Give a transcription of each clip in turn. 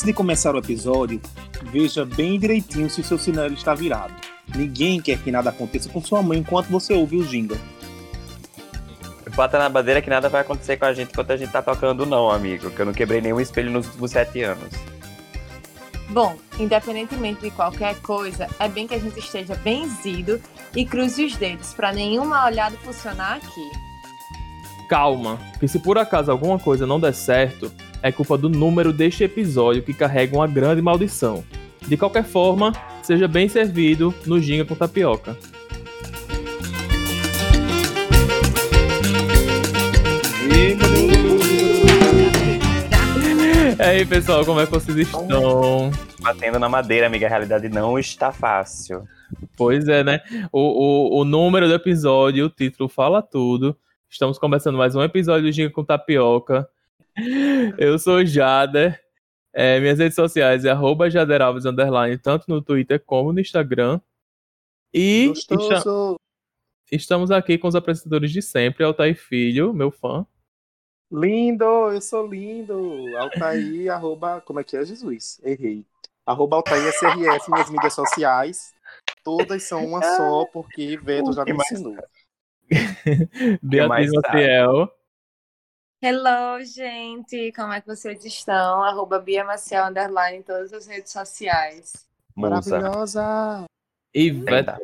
Antes de começar o episódio, veja bem direitinho se o seu sinal está virado. Ninguém quer que nada aconteça com sua mãe enquanto você ouve o ginga. Bota na bandeira que nada vai acontecer com a gente enquanto a gente tá tocando, não, amigo. Que eu não quebrei nenhum espelho nos últimos sete anos. Bom, independentemente de qualquer coisa, é bem que a gente esteja benzido e cruze os dedos para nenhuma olhada funcionar aqui. Calma, que se por acaso alguma coisa não der certo, é culpa do número deste episódio que carrega uma grande maldição. De qualquer forma, seja bem servido no Ginga com Tapioca. E aí, pessoal, como é que vocês estão? Batendo na madeira, amiga, a realidade não está fácil. Pois é, né? O, o, o número do episódio, o título fala tudo. Estamos começando mais um episódio do Ginga com Tapioca. Eu sou Jader. É, minhas redes sociais é arroba Jaderalves, underline, tanto no Twitter como no Instagram. E esta- estamos aqui com os apresentadores de sempre, Altair Filho, meu fã. Lindo, eu sou lindo. Altair, arroba, como é que é, Jesus? Errei. Arroba Altair SRS, minhas mídias sociais. Todas são uma só, porque Veto já me mais ensinou. Beatriz tá? Maciel. Hello, gente! Como é que vocês estão? Arroba Bia Maciel, underline, em todas as redes sociais. Musa. Maravilhosa. E Veto. Tá.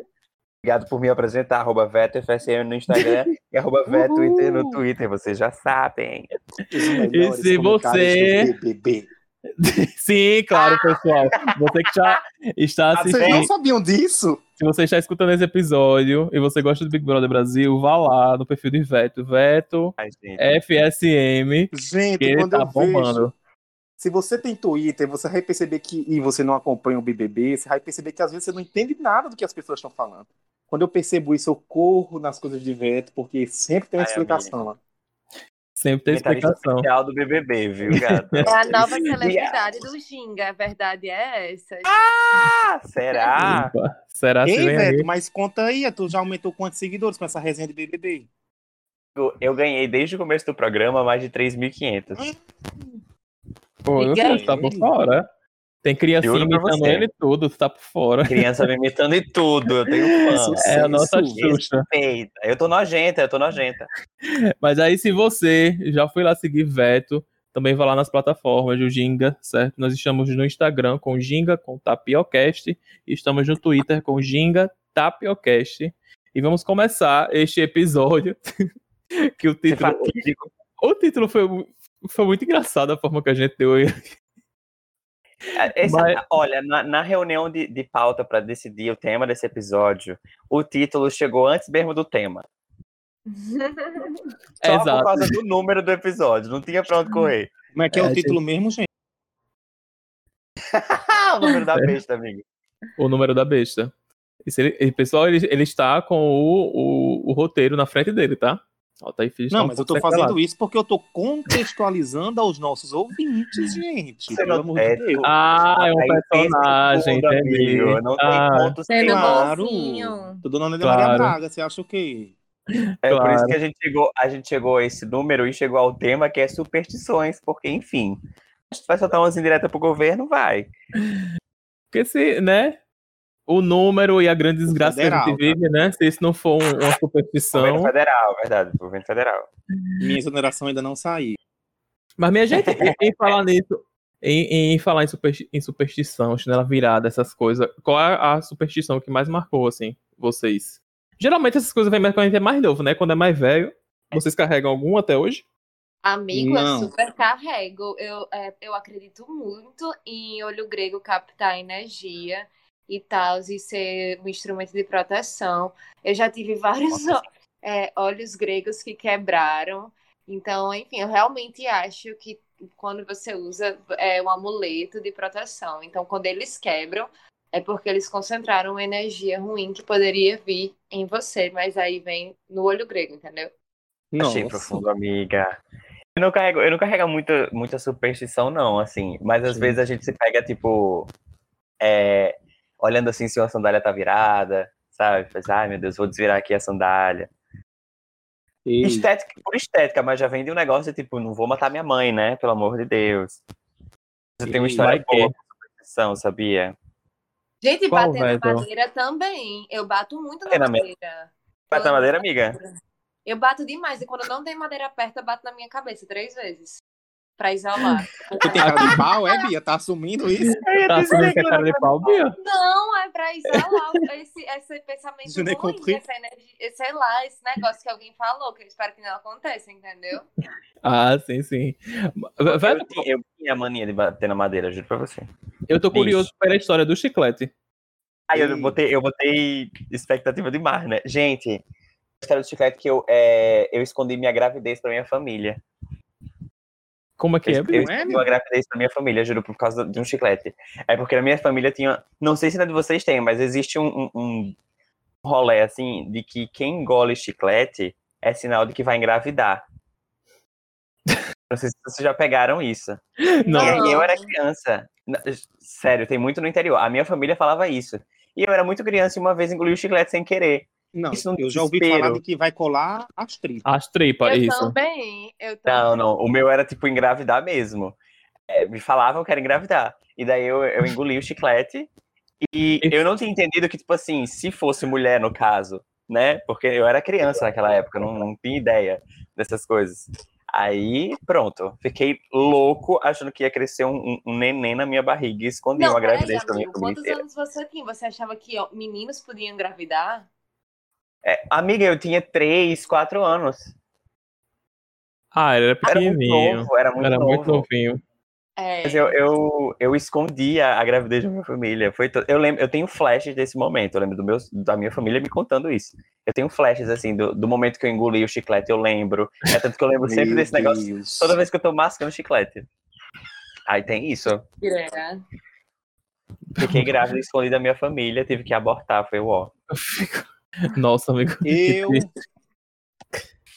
Obrigado por me apresentar, arroba VetoFSM no Instagram e arroba VetoTwitter no Twitter, vocês já sabem. Melhores se você- do BBB. Sim, claro, pessoal. Você que já está Ah, vocês não assistindo. sabiam disso? Se você está escutando esse episódio e você gosta do Big Brother Brasil, vá lá no perfil de Veto. Veto Ai, gente. FSM, Gente, que quando tá eu vejo... bombando. Se você tem Twitter, você vai perceber que, e você não acompanha o BBB, você vai perceber que às vezes você não entende nada do que as pessoas estão falando. Quando eu percebo isso, eu corro nas coisas de Veto, porque sempre tem uma Ai, explicação lá. Sempre tem explicação. oficial do BBB, viu, gato? É a nova celebridade do Ginga, a verdade é essa. Ah, será? Opa, Será Ei, que? Veto, mas conta aí, tu já aumentou quantos seguidores com essa resenha de BBB? Eu- ganhei desde o começo do programa mais de 3.500. Pô, eu sei, tá por fora. Tem pra imitando ele tudo, tá por fora. Criança me imitando e tudo, eu tenho fã. É a nossa Xuxa. Eu tô nojenta, eu tô nojenta. Mas aí, se você já foi lá seguir Veto, também vai lá nas plataformas do Ginga, certo? Nós estamos no Instagram com Ginga, com Tapiocast, e estamos no Twitter com Ginga Tapiocast. E vamos começar este episódio, que o título... O título foi, foi muito engraçado a forma que a gente deu. Essa- Mas- Olha, na, na reunião de, de pauta para decidir o tema desse episódio, o título chegou antes mesmo do tema. Só por Exato. causa do número do episódio, não tinha pra onde correr. Como é que é, É, o título mesmo, gente? o número da besta, amigo. o número da besta. E se ele- e, pessoal, ele, ele está com o, o, o roteiro na frente dele, tá? Ó, tá está Não, um mas eu tô fazendo isso porque eu tô contextualizando aos nossos ouvintes, gente. Você Pelo amor é- de Deus. Ah, é um Aí personagem, tudo, entendi. amigo, Não tem Ah, ponto sem. Claro. bonzinho. Tô dona Ana Claro. Maria Braga, você acha o quê? É por isso Claro. que a gente, chegou, a gente chegou a esse número e chegou ao tema que é superstições, porque, enfim, a gente vai soltar umas indiretas pro governo, vai. Porque se, né? O número e a grande desgraça que a Federal, gente vive, né? Se isso não for um- uma Governo superstição. federal, verdade, governo federal. Minha exoneração ainda não saiu. Mas, minha gente, em, falar nisso, em, em falar em, supersti- em superstição, chinela virada, essas coisas, qual é a superstição que mais marcou, assim, vocês? Geralmente essas coisas vêm mais quando a gente é mais novo, né? Quando é mais velho. Vocês carregam algum até hoje? Amigo, Não. eu super carrego. Eu, é, eu acredito muito em olho grego captar energia e tal, e ser um instrumento de proteção. Eu já tive vários é, olhos gregos que quebraram. Então, enfim, eu realmente acho que quando você usa é um amuleto de proteção. Então, quando eles quebram, é porque eles concentraram uma energia ruim que poderia vir em você, mas aí vem no olho grego, entendeu? Achei Nossa. profundo, amiga. Eu não carrego, eu não carrego muita, muita superstição, não, assim. Mas às Sim. vezes a gente se pega, tipo, é, olhando assim se uma sandália tá virada, sabe? Faz, ai meu Deus, vou desvirar aqui a sandália. Ei, Estética por estética, mas já vem de um negócio, tipo, não vou matar minha mãe, né? Pelo amor de Deus. Você tem uma história boa com superstição, sabia? Gente, Qual, bater na madeira também. Eu bato muito na na me- madeira. Bate na madeira, amiga? Eu bato demais. E quando não tem madeira perto, eu bato na minha cabeça três vezes. Pra isolar. Tu tem cara de pau, é, Bia? Tá assumindo isso? Tá assumindo que é cara de pau, Bia? Não, é pra isolar esse, esse pensamento Je ruim, compris. essa energia, sei lá, esse negócio que alguém falou, que eu espero que não aconteça, entendeu? Ah, sim, sim. Vai- Eu tinha, eu tinha a mania de bater na madeira, juro pra você. Eu tô curioso pela história do chiclete. Aí eu botei, eu botei expectativa demais, né? Gente, a história do chiclete que eu, é, eu escondi minha gravidez pra minha família. Como é que é? Eu, Bia? eu escondi uma gravidez pra minha família, juro, por causa de um chiclete. É porque na minha família tinha. Não sei se na de vocês tem, mas existe um, um, um rolê assim de que quem engole chiclete é sinal de que vai engravidar. Não sei se vocês já pegaram isso. Não. E aí eu era criança. Na- Sério, tem muito no interior. A minha família falava isso. E eu era muito criança e uma vez engoli o chiclete sem querer. Não, Isso no eu já ouvi falar de que vai colar as tripas. As tripas, eu isso. também. Eu também. Não, não. O meu era tipo engravidar mesmo. É, me falavam que era engravidar. E daí eu, eu engoli o chiclete. E eu não tinha entendido que, tipo assim, se fosse mulher no caso, né? Porque eu era criança naquela época, não, não tinha ideia dessas coisas. Aí, pronto. Fiquei louco achando que ia crescer um, um- neném na minha barriga e escondi Não, uma gravidez pra minha família quantos anos você tinha? Você achava que ó, meninos podiam engravidar? É, amiga, eu tinha 3, 4 anos. Ah, ele era Era muito pequenininho. novo, era muito Era novo. muito novinho. É. Mas eu, eu, eu escondia a gravidez da minha família. Foi to- eu, lembro, eu tenho flashes desse momento. Eu lembro do meu, da minha família me contando isso. Eu tenho flashes, assim, do, do momento que eu engoli o chiclete, eu lembro. É tanto que eu lembro sempre desse negócio Deus. toda vez que eu tô mascando chiclete. Aí tem isso. É. Fiquei grávida, escondi da minha família, tive que abortar. Foi o ó. Nossa, amigo. Eu,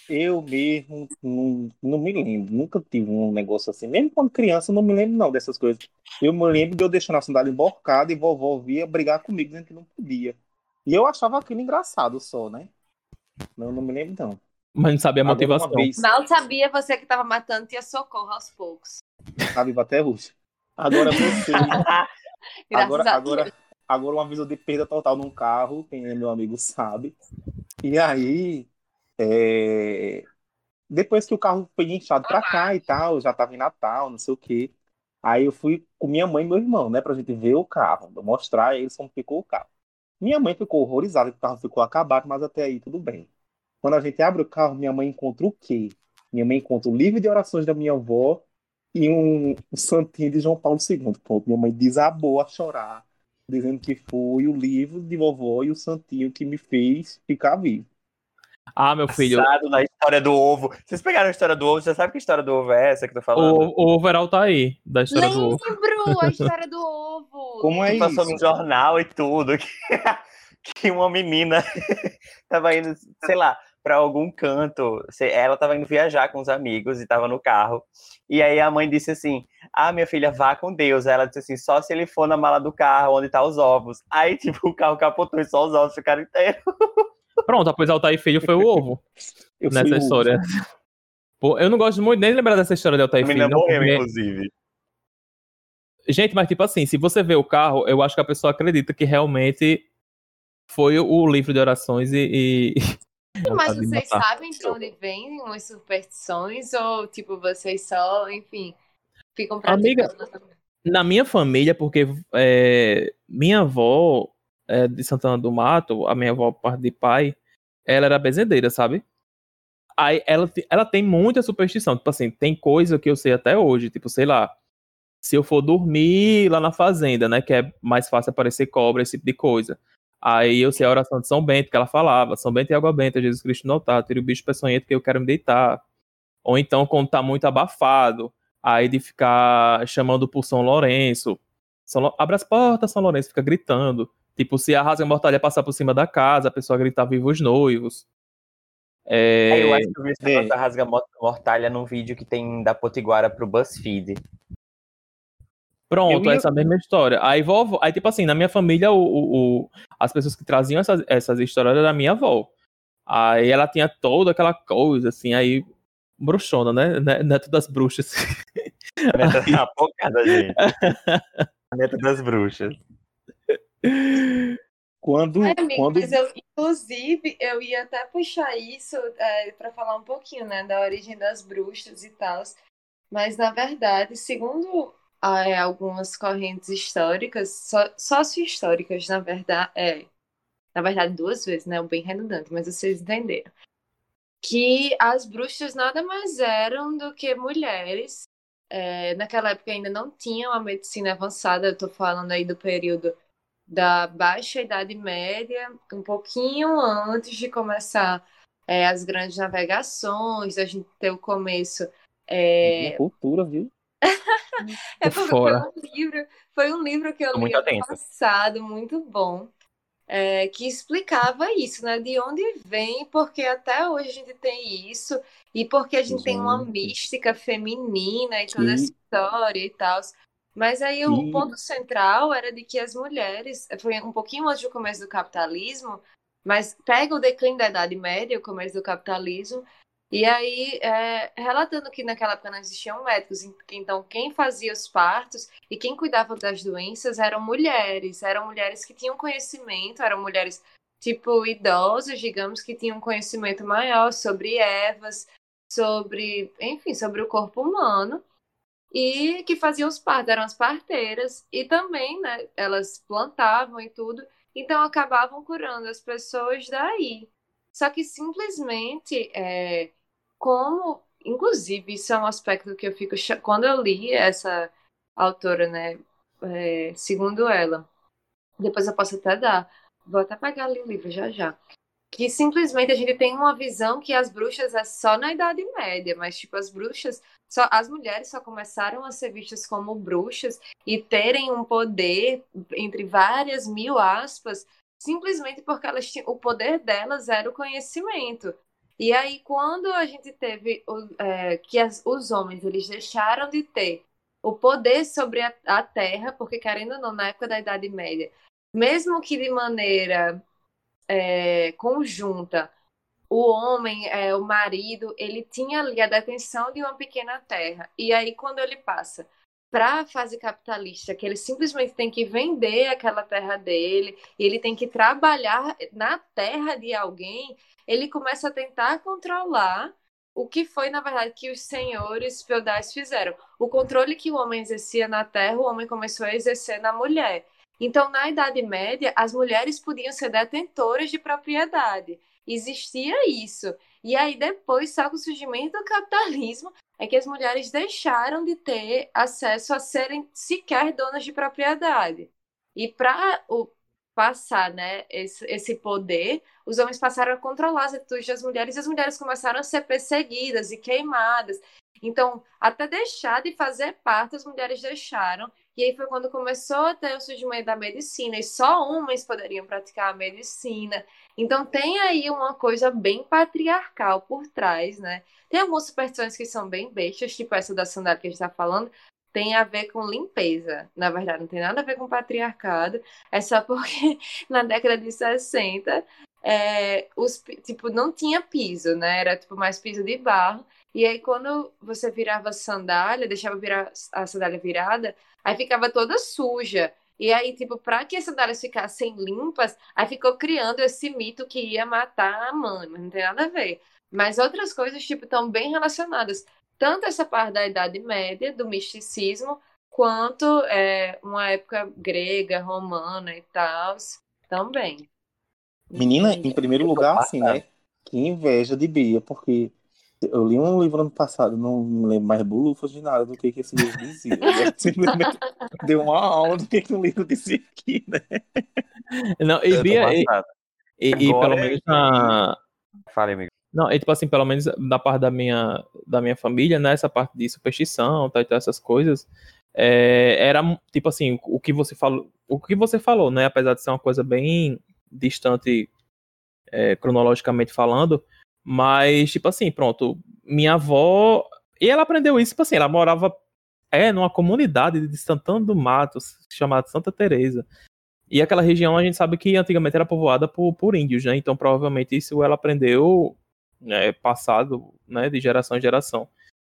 eu mesmo não, não me lembro. Nunca tive um negócio assim. Mesmo quando criança, eu não me lembro não dessas coisas. Eu me lembro de eu deixando a sandália emborcada e vovó via brigar comigo dizendo que não podia. E eu achava aquilo engraçado só, né? Não, não me lembro não. Mas não sabia a motivação. Mal sabia você que tava matando tia Socorro aos poucos. tá vivo até hoje. Agora você. Agora, a agora, Deus. Agora uma vez eu dei perda total num carro, quem é meu amigo sabe. E aí, é, depois que o carro foi guinchado pra cá e tal, já tava em Natal, não sei o quê. Aí eu fui com minha mãe e meu irmão, né, pra gente ver o carro, mostrar a eles como ficou o carro. Minha mãe ficou horrorizada que o carro ficou acabado, mas até aí tudo bem. Quando a gente abre o carro, minha mãe encontra o quê? Minha mãe encontra o livro de orações da minha avó e um, um santinho de João Paulo II. Pronto, minha mãe desabou a chorar, dizendo que foi o livro de vovó e o santinho que me fez ficar vivo. Ah, meu filho. Passado na história do ovo. Vocês pegaram a história do ovo? Você sabe que história do ovo é essa que eu tô falando? O, o overall tá aí, da história do ovo. Lembro a história do ovo. Como é que passou isso? no jornal e tudo, que, que uma menina tava indo, sei lá, para algum canto, ela tava indo viajar com os amigos e tava no carro, e aí a mãe disse assim, ah, minha filha, vá com Deus, aí ela disse assim, só se ele for na mala do carro, onde tá os ovos, aí tipo, o carro capotou e só os ovos ficaram inteiros. Pronto, pois Altair Filho foi o ovo Eu nessa o- história. Pô, eu não gosto muito nem de lembrar dessa história de A Altair menina Filho. não, morreu, porque- inclusive. Gente, mas tipo assim, se você vê o carro, eu acho que a pessoa acredita que realmente foi o livro de orações e. e- Mas vocês sabem de onde vêm umas superstições ou, tipo, vocês só, enfim, ficam Amiga, praticando? Na minha família, porque é, minha avó é, de Santana do Mato, a minha avó, parte de pai, ela era bezendeira, sabe? Aí ela, ela tem muita superstição. Tipo assim, tem coisa que eu sei até hoje, tipo, sei lá, se eu for dormir lá na fazenda, né, que é mais fácil aparecer cobra, esse tipo de coisa. Aí eu sei a oração de São Bento, que ela falava, São Bento e água benta, Jesus Cristo no altar, tira o bicho peçonhento que eu quero me deitar. Ou então, quando tá muito abafado, aí de ficar chamando por São Lourenço. São Lo- Abre as portas, São Lourenço, fica gritando. Tipo, se a rasga mortalha passar por cima da casa, a pessoa gritar viva os noivos. É, Aí eu acho que eu vi esse negócio é. da rasga mo- mortalha num vídeo que tem da Potiguara pro BuzzFeed. Pronto, Eu ia- essa mesma história. Aí, vovó, aí, tipo assim, na minha família, o, o- o- as pessoas que traziam essas, essas histórias era da minha avó. Aí ela tinha toda aquela coisa, assim, aí, bruxona, né? Né- Neto das bruxas. A neta tá apocada, gente. A neta das bruxas. Quando, É, amigo, quando mas eu, inclusive, eu ia até puxar isso é, para falar um pouquinho, né, da origem das bruxas e tal. Mas, na verdade, segundo algumas correntes históricas, só, sócio-históricas, na verdade, é, na verdade, duas vezes, né, bem redundante, mas vocês entenderam, que as bruxas nada mais eram do que mulheres. É, naquela época ainda não tinham a medicina avançada, eu tô falando aí do período da Baixa Idade Média, um pouquinho antes de começar é, as grandes navegações, a gente ter o começo. É, cultura, viu? É porque foi um livro, foi um livro que eu li ano atenta. passado, muito bom, é, que explicava isso, né? De onde vem, porque até hoje a gente tem isso, e porque a gente tem uma mística feminina e toda essa história e tal. Mas aí o ponto central era de que as mulheres, foi um pouquinho antes do começo do capitalismo, mas pega o declínio da Idade Média, o começo do capitalismo, e aí, é, relatando que naquela época não existiam médicos, en- então quem fazia os partos e quem cuidava das doenças eram mulheres, eram mulheres que tinham conhecimento, eram mulheres tipo idosas, digamos, que tinham conhecimento maior sobre ervas, sobre, enfim, sobre o corpo humano e que faziam os partos, eram as parteiras e também, né, elas plantavam e tudo, então acabavam curando as pessoas daí. Só que simplesmente, é, como, inclusive, isso é um aspecto que eu fico, quando eu li essa autora, né, é, segundo ela, depois eu posso até dar, vou até pegar ali o livro já já, que simplesmente a gente tem uma visão que as bruxas é só na Idade Média, mas tipo, as bruxas, só, as mulheres só começaram a ser vistas como bruxas e terem um poder, entre várias mil aspas, simplesmente porque elas o poder delas era o conhecimento. E aí, quando a gente teve é, que as- os homens eles deixaram de ter o poder sobre a, a terra, porque querendo ou não, na época da Idade Média, mesmo que de maneira é, conjunta, o homem, é, o marido, ele tinha ali a detenção de uma pequena terra. E aí, quando ele passa para a fase capitalista, que ele simplesmente tem que vender aquela terra dele, e ele tem que trabalhar na terra de alguém, ele começa a tentar controlar o que foi, na verdade, que os senhores feudais fizeram. O controle que o homem exercia na terra, o homem começou a exercer na mulher. Então, na Idade Média, as mulheres podiam ser detentoras de propriedade. Existia isso. E aí, depois, só com o surgimento do capitalismo, é que as mulheres deixaram de ter acesso a serem sequer donas de propriedade. E para passar né, esse, esse poder, os homens passaram a controlar as atitudes das mulheres e as mulheres começaram a ser perseguidas e queimadas. Então, até deixar de fazer parte, as mulheres deixaram. E aí foi quando começou a ter o surgimento da medicina, e só homens poderiam praticar a medicina. Então tem aí uma coisa bem patriarcal por trás, né? Tem algumas superstições que são bem bestas, tipo essa da sandália que a gente está falando, tem a ver com limpeza. Na verdade, não tem nada a ver com patriarcado, é só porque na década de 60 é, os, tipo, não tinha piso, né? Era tipo mais piso de barro. E aí, quando você virava sandália, deixava virar a sandália virada, aí ficava toda suja. E aí, tipo, para que as sandálias ficassem limpas, aí ficou criando esse mito que ia matar a mãe, mas não tem nada a ver. Mas outras coisas, tipo, estão bem relacionadas. Tanto essa parte da Idade Média, do misticismo, quanto é, uma época grega, romana e tal, também. Menina, em primeiro lugar, assim, né? Que inveja de Bia, porque eu li um livro ano passado, não me lembro mais bulufas de nada do que, que esse livro dizia. Simplesmente deu uma aula do que, que o livro dizia aqui, né? Não, e, Bia, e, e- e pelo é menos na. Fale, amigo. Não, e tipo assim, pelo menos da parte da minha, da minha família, né? Essa parte de superstição, tá, e tal, essas coisas. é, era tipo assim, o que você falou, o que você falou, né? Apesar de ser uma coisa bem distante é, cronologicamente falando, mas tipo assim, pronto, minha avó e ela aprendeu isso, tipo assim, ela morava é numa comunidade de Santana do Matos, chamada Santa Teresa. E aquela região a gente sabe que antigamente era povoada por, por índios, né? Então provavelmente isso ela aprendeu né, passado, né, de geração em geração.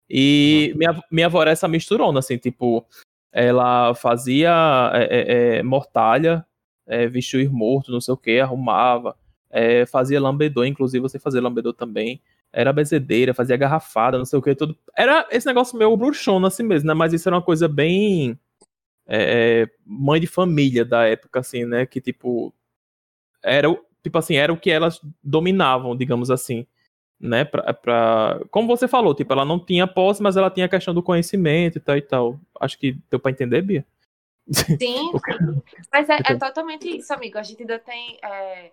E minha, minha avó era essa misturona, assim, tipo, ela fazia é, é, é mortalha, é, vestir morto, não sei o que, arrumava, é, fazia lambedor, inclusive você fazia lambedor também, era bezedeira, fazia garrafada, não sei o que, tudo. Era esse negócio meio bruxona assim mesmo, né? Mas isso era uma coisa bem é, mãe de família da época, assim, né? Que tipo era tipo assim era o que elas dominavam, digamos assim né, pra, pra, como você falou, tipo, ela não tinha posse, mas ela tinha a questão do conhecimento e tal e tal. Acho que deu para entender, Bia? Sim, sim. mas é, é, totalmente isso, amigo. A gente ainda tem, é,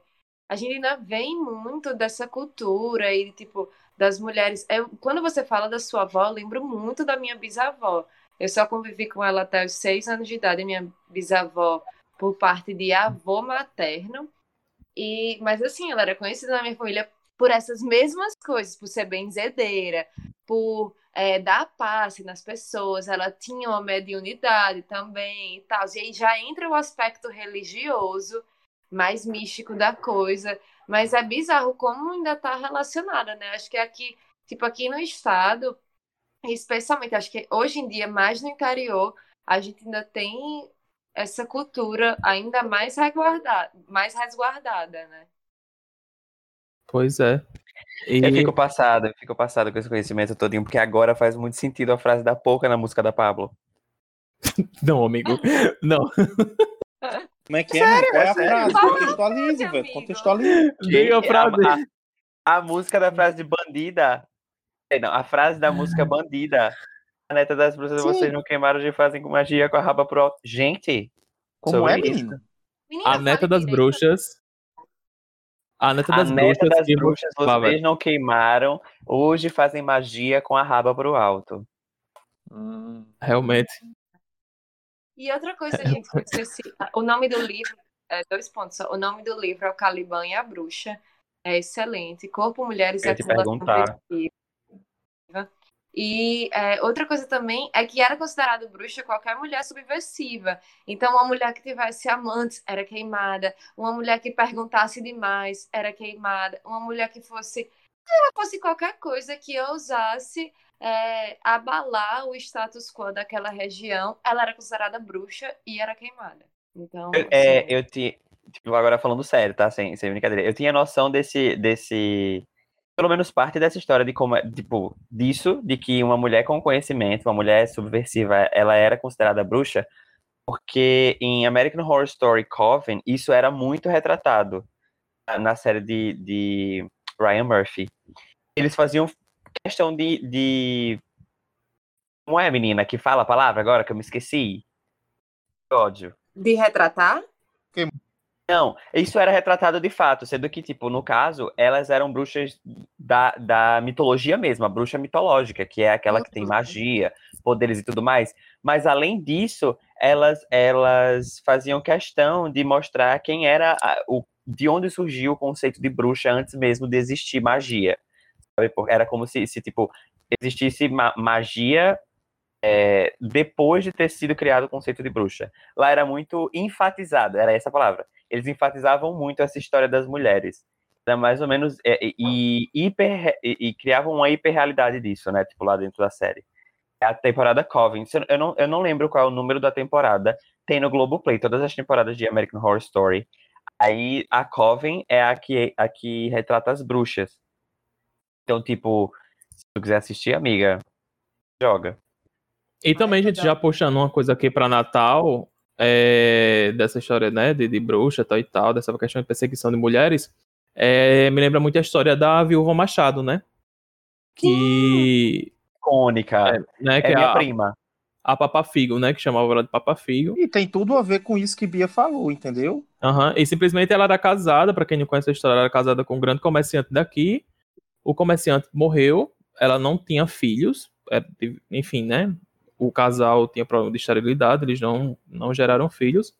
a gente ainda vem muito dessa cultura e, tipo, das mulheres. Eu, quando você fala da sua avó, eu lembro muito da minha bisavó. Eu só convivi com ela até os seis anos de idade, minha bisavó por parte de avô materno. E, mas assim, ela era conhecida na minha família por essas mesmas coisas, por ser benzedeira, por é, dar passe nas pessoas, ela tinha uma mediunidade também e tal. E aí já entra o aspecto religioso, mais místico da coisa. Mas é bizarro como ainda está relacionada, né? Acho que aqui, tipo, aqui no estado, especialmente, acho que hoje em dia, mais no interior, a gente ainda tem essa cultura ainda mais resguardada, mais resguardada, né? Pois é. E... Eu fico passado, eu fico passado com esse conhecimento todinho, porque agora faz muito sentido a frase da Pouca na música da Pablo. Não, amigo. Não. Como é que é? Sério? Qual é a frase? Contextualize, velho. Contextualize. Diga a frase. A, a, a, música da frase de bandida. É, não, a frase da música bandida. A neta das bruxas, Sim. vocês não queimaram de fazem com magia com a raba pro alto. Gente, como é, menino? A neta das bruxas a neta das, a neta bruxas, das bruxas vocês não queimaram, hoje fazem magia com a raba pro alto. Hum, realmente. E outra coisa, gente, esqueci. O nome do livro, é, dois pontos. O nome do livro é O Caliban e a Bruxa. É excelente. Corpo, Mulheres e a Perguntar. E é, outra coisa também é que era considerado bruxa qualquer mulher subversiva. Então, uma mulher que tivesse amantes era queimada, uma mulher que perguntasse demais era queimada, uma mulher que fosse. Ela fosse qualquer coisa que ousasse é, abalar o status quo daquela região, ela era considerada bruxa e era queimada. Então. É, assim... eu tinha. Tipo, agora falando sério, tá? Sem, sem brincadeira. Eu tinha noção desse, desse pelo menos parte dessa história de como, é, tipo, disso, de que uma mulher com conhecimento, uma mulher subversiva, ela era considerada bruxa, porque em American Horror Story Coven, isso era muito retratado na série de, de Ryan Murphy. Eles faziam questão de, de. Como é, menina, que fala a palavra agora que eu me esqueci? Ódio. De retratar? Não, isso era retratado de fato, sendo que, tipo, no caso, elas eram bruxas da, da mitologia mesmo, a bruxa mitológica, que é aquela que tem magia, poderes e tudo mais. Mas, além disso, elas, elas faziam questão de mostrar quem era, a, o, de onde surgiu o conceito de bruxa antes mesmo de existir magia. Era como se, se tipo, existisse ma magia é, depois de ter sido criado o conceito de bruxa. Lá era muito enfatizado, era essa a palavra eles enfatizavam muito essa história das mulheres. Era mais ou menos. É, e, hiper, e, e criavam uma hiperrealidade disso, né? Tipo, lá dentro da série. É a temporada Coven. Eu não, eu não lembro qual é o número da temporada. Tem no Globoplay todas as temporadas de American Horror Story. Aí a Coven é a que, a que retrata as bruxas. Então, tipo, se tu quiser assistir, amiga, joga. E também, gente, já puxando uma coisa aqui para Natal, é, dessa história, né, de, de bruxa tal e tal, dessa questão de perseguição de mulheres, é, me lembra muito a história da Viúva Machado, né? Que. Icônica. É, né, que é minha a, prima. A Papa Figo, né? Que chamava ela de Papa Figo. E tem tudo a ver com isso que Bia falou, entendeu? Uhum. E simplesmente ela era casada, para quem não conhece a história, ela era casada com um grande comerciante daqui. O comerciante morreu, ela não tinha filhos, é, enfim, né? o casal tinha problema de esterilidade, eles não, não geraram filhos.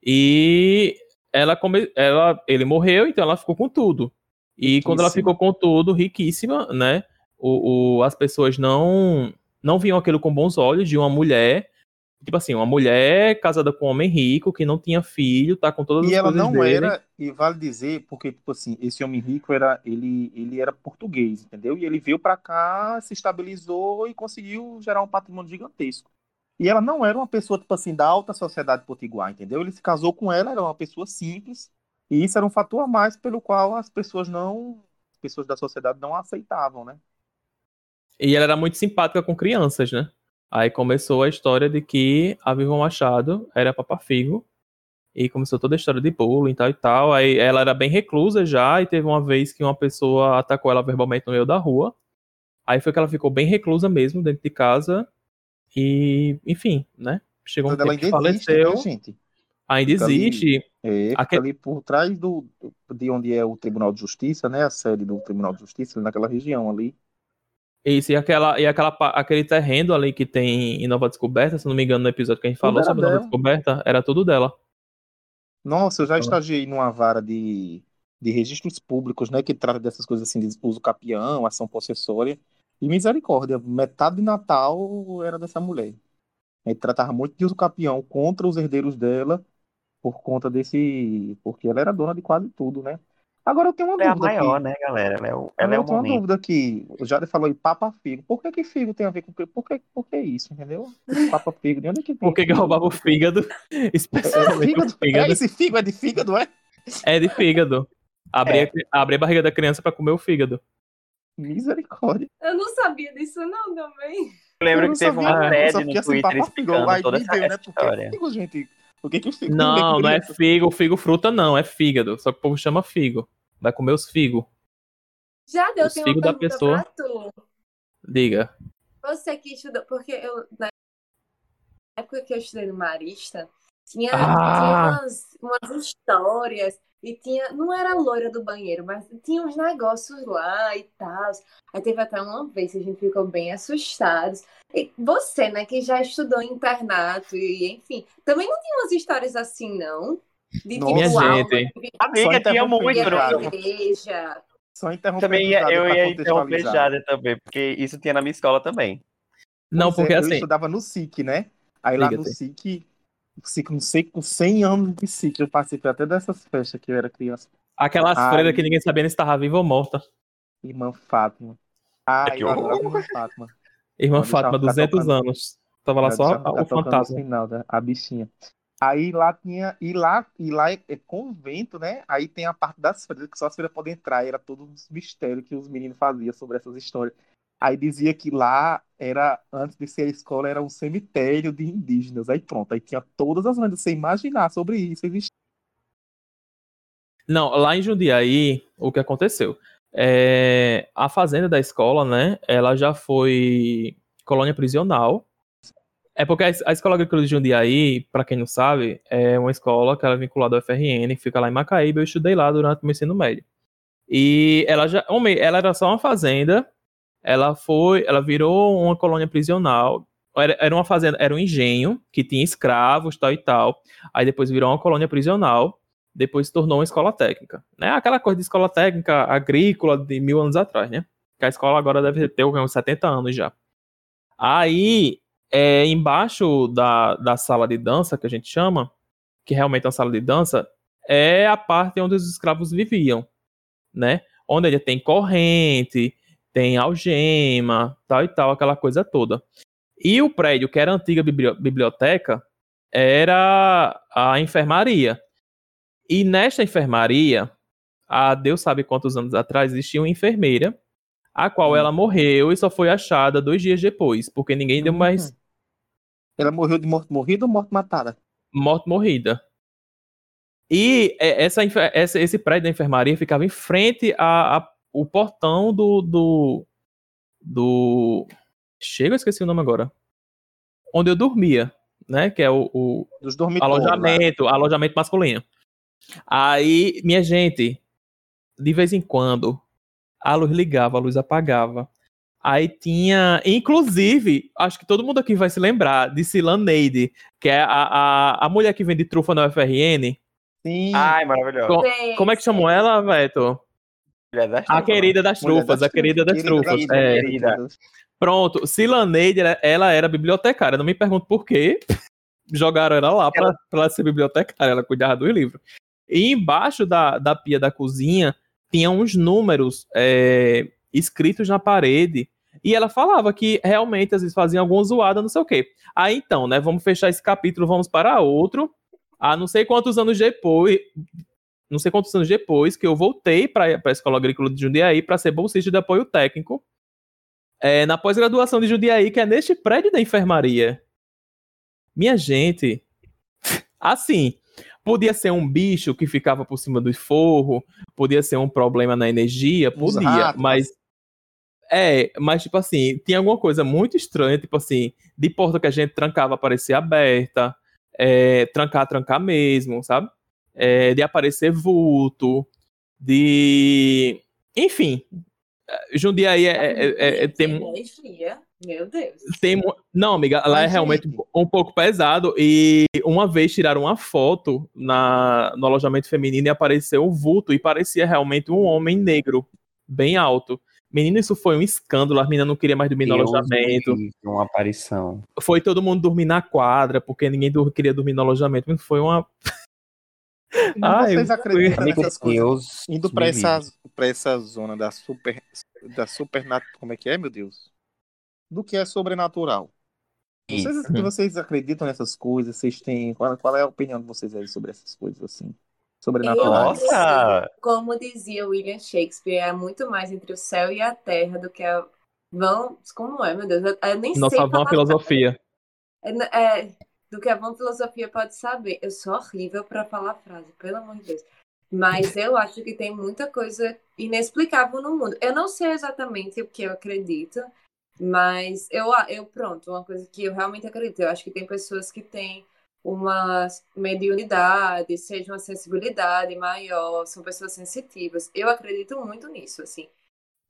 E ela, come, ela ele morreu, então ela ficou com tudo. E quando ela ficou com tudo, riquíssima, né? O, o, as pessoas não não viam aquilo com bons olhos de uma mulher Tipo assim, uma mulher casada com um homem rico, que não tinha filho, tá com todas E as ela coisas não dele. era, e vale dizer, porque, tipo assim, esse homem rico era, ele, ele era português, entendeu? E ele veio pra cá, se estabilizou e conseguiu gerar um patrimônio gigantesco. E ela não era uma pessoa, tipo assim, da alta sociedade potiguar, entendeu? Ele se casou com ela, era uma pessoa simples, e isso era um fator a mais pelo qual as pessoas não, as pessoas da sociedade não aceitavam, né? E ela era muito simpática com crianças, né? Aí começou a história de que a Viva Machado era Papa Figo. E começou toda a história de bullying e tal e tal. Aí ela era bem reclusa já. E teve uma vez que uma pessoa atacou ela verbalmente no meio da rua. Aí foi que ela ficou bem reclusa mesmo, dentro de casa. E, enfim, né? Chegou um Mas tempo que ainda existe, faleceu. né, gente? Ainda Fica ali- existe. É, fica Aquele- ali por trás do, de onde é o Tribunal de Justiça, né? A sede do Tribunal de Justiça, naquela região ali. Isso, e, aquela, e aquela, aquele terreno ali que tem em Nova Descoberta, se não me engano, no episódio que a gente Tudo falou sobre Nova dela. Descoberta, era tudo dela. Nossa, eu já estagiei numa vara de, de registros públicos, né? Que trata dessas coisas assim, de uso capião, ação possessória. E misericórdia, metade de Natal era dessa mulher. A gente tratava muito de uso capião contra os herdeiros dela, por conta desse. Porque ela era dona de quase tudo, né? Agora eu tenho uma Ela é a dúvida maior, aqui. né, galera? Ela é o, ela é eu o tenho uma momento. dúvida aqui. O Jade falou em Papa Figo. Por que que Figo tem a ver com. Por que, por que isso, entendeu? Esse Papa Figo, de onde é que vem? Por que, que roubava o fígado? É, Especialmente fígado? o fígado. É, esse figo é de fígado, é? É de fígado. Abrir, a, abrir a barriga da criança pra comer o fígado. Misericórdia. Eu não sabia disso, não, também. Eu lembro Eu não que teve sabia, uma thread no assim, Twitter explicando toda essa, né? Que história. figo, gente? Por que que figo? Não, não é figo, figo fruta não, é fígado. Só que o povo chama figo. Vai comer os figos. Já deu, Os tem figos uma da pessoa. pra tu. Diga. Você que estudou, porque eu, na época que eu estudei no Marista, tinha, Ah! tinha umas, umas histórias, e tinha, não era a loira do banheiro, mas tinha uns negócios lá e tal. Aí teve até uma vez que a gente ficou bem assustados. E você, né, que já estudou em internato, e enfim, também não tinha umas histórias assim, não? De Nossa. Minha gente. Amiga, tinha muito. na igreja. Só interrompendo Também ia, eu ia interromper. Jada também, porque isso tinha na minha escola também. Não, Pois é, porque eu assim. estudava no SIC, né? Aí lá no. SIC, SIC, não sei, com 100 anos de SIC, eu participei até dessas festas que eu era criança. Aquelas Ai. freiras que ninguém sabia se estava viva ou morta. Irmã Fátima. Ah, eu adorava Irmã Fátima. Irmã Pode Fátima, ficar 200 tocando. anos. Tava lá Ela só ficar o fantasma. Final, da- a bichinha. Aí lá tinha. E lá, e lá é, é convento, né? Aí tem a parte das freiras, que só as freiras podem entrar. E era todo um mistério que os meninos faziam sobre essas histórias. Aí dizia que lá era, antes de ser escola, era um cemitério de indígenas. Aí pronto, aí tinha todas as lendas. Você imaginar sobre isso. Existia. Não, lá em Jundiaí, o que aconteceu? É, a fazenda da escola, né? Ela já foi colônia prisional. É porque a, es- a Escola Agrícola de Jundiaí, para quem não sabe, é uma escola que ela é vinculada ao FRN, fica lá em Macaíba. Eu estudei lá durante o meu ensino médio. E ela já, ela era só uma fazenda. Ela foi, ela virou uma colônia prisional. Era, era uma fazenda, era um engenho que tinha escravos, tal e tal. Aí depois virou uma colônia prisional depois se tornou uma escola técnica. Né? Aquela coisa de escola técnica agrícola de mil anos atrás, né? Que a escola agora deve ter uns 70 anos já. Aí, é, embaixo da, da sala de dança, que a gente chama, que realmente é uma sala de dança, é a parte onde os escravos viviam, né? Onde ele tem corrente, tem algema, tal e tal, aquela coisa toda. E o prédio, que era a antiga bibli- biblioteca, era a enfermaria. E nesta enfermaria, há Deus sabe quantos anos atrás, existia uma enfermeira, a qual Hum. ela morreu e só foi achada dois dias depois, porque ninguém deu mais Hum. Ela morreu de morte morrida ou morte matada? morte morrida. E é, essa, essa- esse prédio da enfermaria ficava em frente ao portão do, do. do. Chega, eu esqueci o nome agora. Onde eu dormia, né? Que é o- o, Dos dormitórios. Alojamento, alojamento masculino. Aí, minha gente, de vez em quando, a luz ligava, a luz apagava. Aí tinha, inclusive, acho que todo mundo aqui vai se lembrar de Cilaneide, que é a, a, a mulher que vende trufa na UFRN. Sim. Ai, maravilhosa. Como é que chamam ela, Veto? Das A querida das trufas, das a querida das Querida trufas. das é. Pronto, Cilaneide, ela- ela era bibliotecária, não me pergunto por quê. jogaram ela lá pra, pra ela ser bibliotecária, ela cuidava dos livros. E embaixo da, da pia da cozinha tinha uns números é, escritos na parede. E ela falava que realmente às vezes fazia alguma zoada, não sei o quê. Aí então, né? Vamos fechar esse capítulo, vamos para outro. Há não sei quantos anos depois, não sei quantos anos depois, que eu voltei para a Escola Agrícola de Jundiaí para ser bolsista de apoio técnico é, na pós-graduação de Jundiaí, que é neste prédio da enfermaria. Minha gente, assim, podia ser um bicho que ficava por cima do forro, podia ser um problema na energia, podia, mas é, mas tipo assim, tinha alguma coisa muito estranha, tipo assim, de porta que a gente trancava aparecer aberta, é, trancar, trancar mesmo, sabe? É, de aparecer vulto, de. Enfim, Jundiaí é, é, é, é tem. Meu Deus. Tem, não, amiga, lá é realmente um pouco pesado. E uma vez tiraram uma foto na, no alojamento feminino e apareceu um vulto e parecia realmente um homem negro, bem alto. Menino, isso foi um escândalo. A menina não queria mais dormir no Deus alojamento. Uma aparição. Foi todo mundo dormir na quadra, porque ninguém queria dormir no alojamento. Foi uma. Ai, vocês acreditam nessas coisas? Indo para essa, pra essa zona da super. Da super como é que é, meu Deus? Do que é sobrenatural. Vocês, vocês acreditam nessas coisas? Vocês têm. Qual, qual, é a opinião de vocês aí sobre essas coisas assim? Sobrenaturais. Nossa! Como dizia William Shakespeare, é muito mais entre o céu e a terra do que a. Vão. Como é, meu Deus? Eu, eu nem Nossa sei. Nossa filosofia. É, é, do que a Van Filosofia pode saber. Eu sou horrível para falar frase, pelo amor de Deus. Mas eu acho que tem muita coisa inexplicável no mundo. Eu não sei exatamente o que eu acredito, mas eu, eu pronto, uma coisa que eu realmente acredito. Eu acho que tem pessoas que têm uma mediunidade, seja uma sensibilidade maior, são pessoas sensitivas. Eu acredito muito nisso, assim.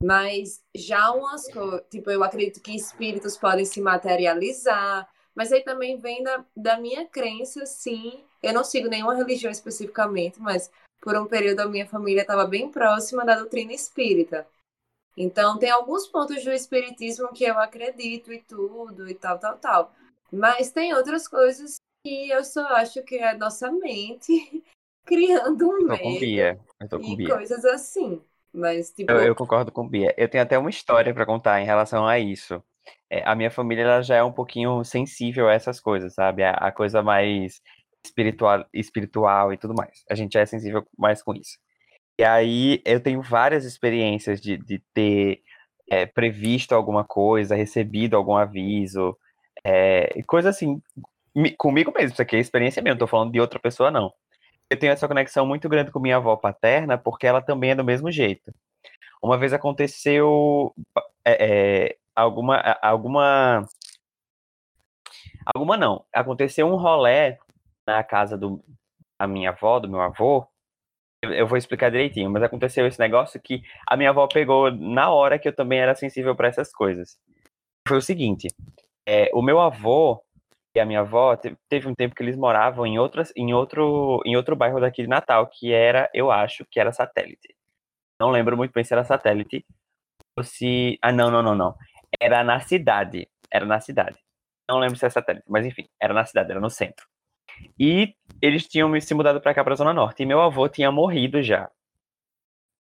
Mas já umas coisas, tipo, eu acredito que espíritos podem se materializar, mas aí também vem da, da minha crença, sim. Eu não sigo nenhuma religião especificamente, mas por um período a minha família estava bem próxima da doutrina espírita. Então, tem alguns pontos do espiritismo que eu acredito e tudo, e tal, tal, tal. Mas tem outras coisas que eu só acho que é a nossa mente criando um medo. Com Bia. Eu tô com e Bia. coisas assim. Mas, tipo... eu, eu concordo com Bia. Eu tenho até uma história para contar em relação a isso a minha família ela já é um pouquinho sensível a essas coisas, sabe? A, a, coisa mais espiritual, espiritual e tudo mais. A gente é sensível mais com isso. E aí eu tenho várias experiências de, de ter é, previsto alguma coisa, recebido algum aviso, é, coisa assim, comigo mesmo, isso aqui é experiência mesmo, não tô falando de outra pessoa, não. Eu tenho essa conexão muito grande com minha avó paterna, porque ela também é do mesmo jeito. Uma vez aconteceu. É, é alguma alguma alguma não. Aconteceu um rolé na casa do da minha avó, do meu avô. Eu vou explicar direitinho, mas aconteceu esse negócio que a minha avó pegou na hora que eu também era sensível para essas coisas. Foi o seguinte: é, o meu avô e a minha avó teve um tempo que eles moravam em outras em outro em outro bairro daqui de Natal que era eu acho que era satélite não lembro muito bem se era satélite ou se ah não não não não era na cidade. Era na cidade. Não lembro se é satélite, mas enfim, era na cidade, era no centro. E eles tinham se mudado para cá, para a Zona Norte. E meu avô tinha morrido já.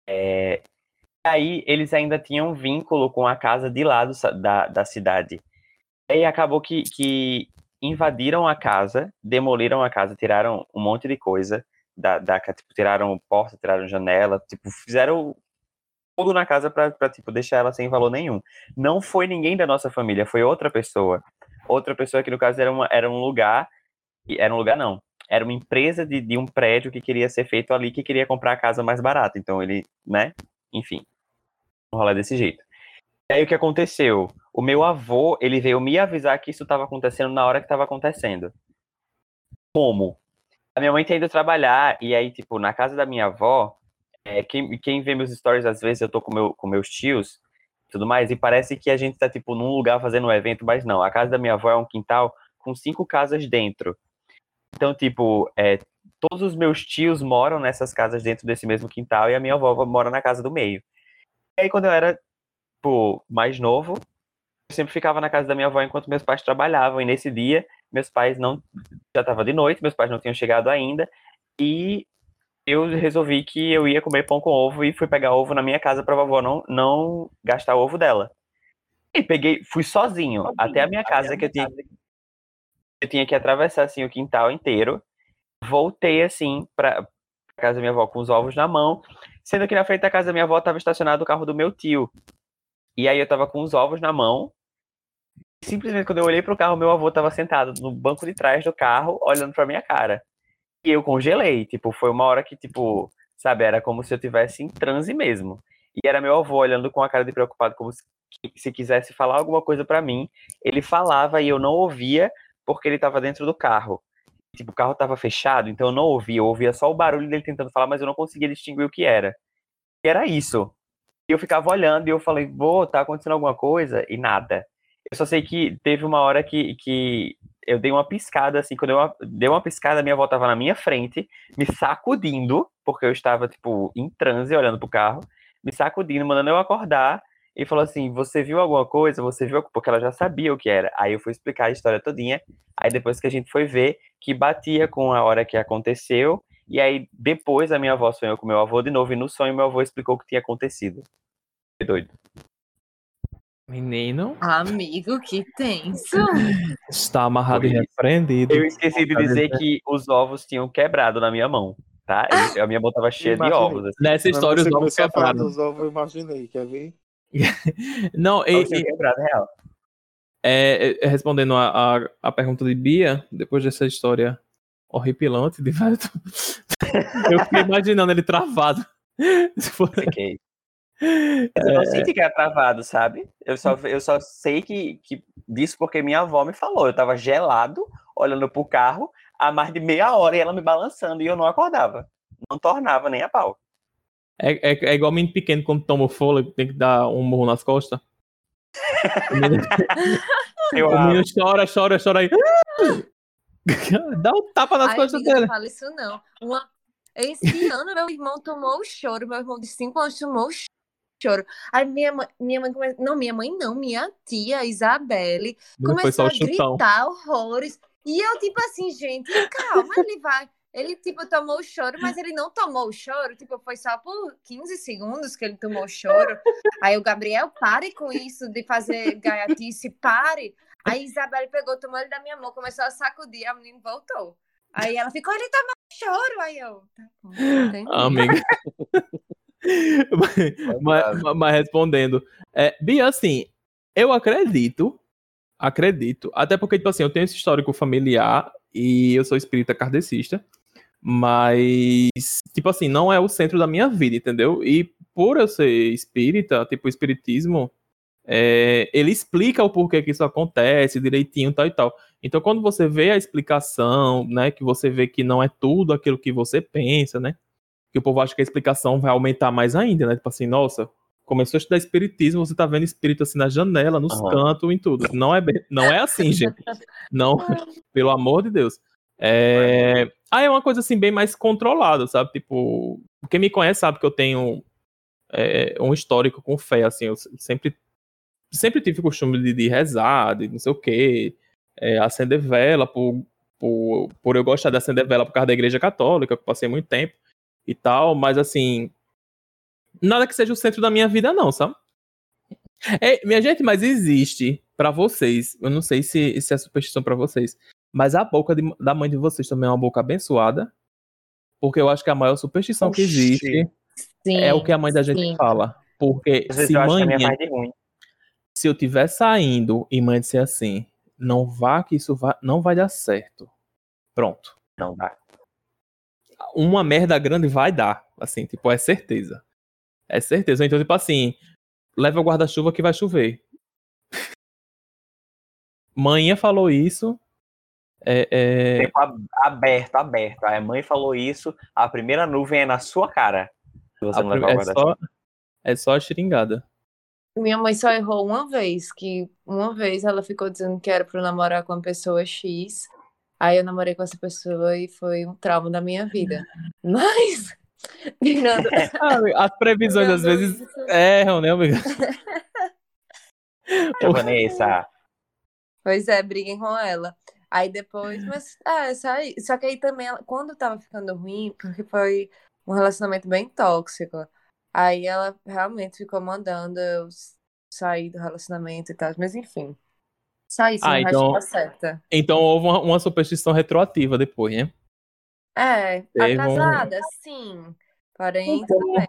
É... Aí eles ainda tinham vínculo com a casa de lá do, da, da cidade. Aí acabou que, que invadiram a casa, demoliram a casa, tiraram um monte de coisa da, da tipo, tiraram porta, tiraram janela, tipo, fizeram tudo na casa pra, tipo, deixar ela sem valor nenhum. Não foi ninguém da nossa família, foi outra pessoa. Outra pessoa que, no caso, era, uma, era um lugar. Era um lugar, não. Era uma empresa de, de um prédio que queria ser feito ali, que queria comprar a casa mais barata. Então, ele, né? Enfim. Rolar desse jeito. E aí, o que aconteceu? O meu avô, ele veio me avisar que isso estava acontecendo na hora que estava acontecendo. Como? A minha mãe tinha ido trabalhar, e aí, tipo, na casa da minha avó, é, quem, quem vê meus stories, às vezes eu tô com, meu, com meus tios tudo mais, e parece que a gente tá, tipo, num lugar fazendo um evento, mas não. A casa da minha avó é um quintal com cinco casas dentro. Então, tipo, é, todos os meus tios moram nessas casas dentro desse mesmo quintal e a minha avó mora na casa do meio. E aí, quando eu era, tipo, mais novo, eu sempre ficava na casa da minha avó enquanto meus pais trabalhavam. E nesse dia, meus pais não. Já estava de noite, meus pais não tinham chegado ainda. E eu resolvi que eu ia comer pão com ovo e fui pegar ovo na minha casa pra vovó não, não gastar o ovo dela. E peguei, fui sozinho, até a minha casa, a que eu tinha, eu tinha que atravessar assim o quintal inteiro. Voltei assim pra casa da minha avó com os ovos na mão, sendo que na frente da casa da minha avó estava estacionado o carro do meu tio. E aí eu tava com os ovos na mão. Simplesmente quando eu olhei pro carro, meu avô tava sentado no banco de trás do carro, olhando pra minha cara. E eu congelei, tipo, foi uma hora que, tipo, sabe, era como se eu tivesse em transe mesmo. E era meu avô olhando com a cara de preocupado, como se, se quisesse falar alguma coisa para mim. Ele falava e eu não ouvia porque ele estava dentro do carro. Tipo, o carro estava fechado, então eu não ouvia, eu ouvia só o barulho dele tentando falar, mas eu não conseguia distinguir o que era. E era isso. E eu ficava olhando e eu falei, vô, tá acontecendo alguma coisa? E nada. Eu só sei que teve uma hora que, que eu dei uma piscada, assim, quando eu dei uma piscada, minha avó tava na minha frente, me sacudindo, porque eu estava, tipo, em transe, olhando pro carro, me sacudindo, mandando eu acordar, e falou assim, você viu alguma coisa? Você viu? Porque ela já sabia o que era. Aí eu fui explicar a história todinha, aí depois que a gente foi ver, que batia com a hora que aconteceu, e aí depois a minha avó sonhou com meu avô de novo, e no sonho meu avô explicou o que tinha acontecido. Que doido. Menino. Amigo, que tenso. Está amarrado e repreendido. Eu esqueci de dizer que os ovos tinham quebrado na minha mão, tá? A minha mão tava cheia de ovos. Assim. Nessa história, os ovos quebraram. Os ovos eu imaginei, quer ver? Não, e, e, quebrado, real. É, respondendo a, a, a, pergunta de Bia, depois dessa história horripilante de eu fiquei imaginando ele travado. Fiquei. Eu não é. senti que era travado, sabe? Eu só, eu só sei que, que disso porque minha avó me falou. Eu tava gelado, olhando pro carro, há mais de meia hora e ela me balançando e eu não acordava. Não tornava nem a pau. É, é, é igual menino pequeno quando toma fôlego, tem que dar um morro nas costas. o menino, eu o menino chora, chora, chora aí. Dá um tapa nas Ai, costas amiga, dele. Não fala isso não. Uma... Esse ano meu irmão tomou o choro, meu irmão de 5 anos tomou o choro. Aí minha mãe, minha mãe come... não, minha mãe não, minha tia Isabelle começou a gritar horrores. E eu tipo assim, gente, calma, ele vai. Ele, tipo, tomou o choro, mas ele não tomou o choro. Tipo, foi só por 15 segundos que ele tomou o choro. Aí o Gabriel, pare com isso de fazer gaiatice, pare. Aí Isabelle pegou, tomou ele da minha mão, começou a sacudir, a menina voltou. Aí ela ficou, ele tomou choro. Aí eu, tá bom, Amiga. Mas, mas, mas, respondendo, é, Bia, assim, eu acredito, acredito, até porque, tipo assim, eu tenho esse histórico familiar e eu sou espírita kardecista, mas, tipo assim, não é o centro da minha vida, entendeu? E por eu ser espírita, tipo, o espiritismo, é, ele explica o porquê que isso acontece direitinho, tal e tal. Então, quando você vê a explicação, né, que você vê que não é tudo aquilo que você pensa, né, que o povo acha que a explicação vai aumentar mais ainda, né, tipo assim, nossa, começou a estudar espiritismo, você tá vendo espírito assim na janela, nos uhum. cantos, em tudo. Não é, não é assim, gente. Não, pelo amor de Deus. É... Ah, é uma coisa assim bem mais controlada, sabe? Tipo, quem me conhece sabe que eu tenho é, um histórico com fé, assim, eu sempre sempre tive o costume de, de rezar, de não sei o quê, é, acender vela, por, por, por eu gostar de acender vela por causa da igreja católica, que eu passei muito tempo e tal, mas assim, nada que seja o centro da minha vida, não, sabe? É, minha gente, mas existe para vocês, eu não sei se, se é superstição para vocês, mas a boca de, da mãe de vocês também é uma boca abençoada, porque eu acho que a maior superstição Oxi. que existe sim, é o que a mãe da gente sim. fala. Porque se mãe, se eu tiver saindo e mãe disser assim, não vá que isso vai, não vai dar certo. Pronto. Não dá. Uma merda grande vai dar, assim, tipo, é certeza. É certeza. Então, tipo assim, leva o guarda-chuva que vai chover. Manhã falou isso. É, é... Tempo aberto, aberto. A mãe falou isso, a primeira nuvem é na sua cara. Se você a não levar é, só, é só a xeringada. Minha mãe só errou uma vez, que uma vez ela ficou dizendo que era para namorar com uma pessoa X. Aí eu namorei com essa pessoa e foi um trauma da minha vida. Mas, Fernando... Ah, as previsões às vezes erram, né, amiga? Vanessa. Pois é, briguem com ela. Aí depois, mas é, só, aí- só que aí também, ela- quando tava ficando ruim, porque foi um relacionamento bem tóxico, aí ela realmente ficou mandando eu sair do relacionamento e tal, mas enfim. Só isso, Ah, então- tá certa. Então houve uma, uma superstição retroativa depois, né? É, Teve um- atrasada, sim. Porém, tudo bem.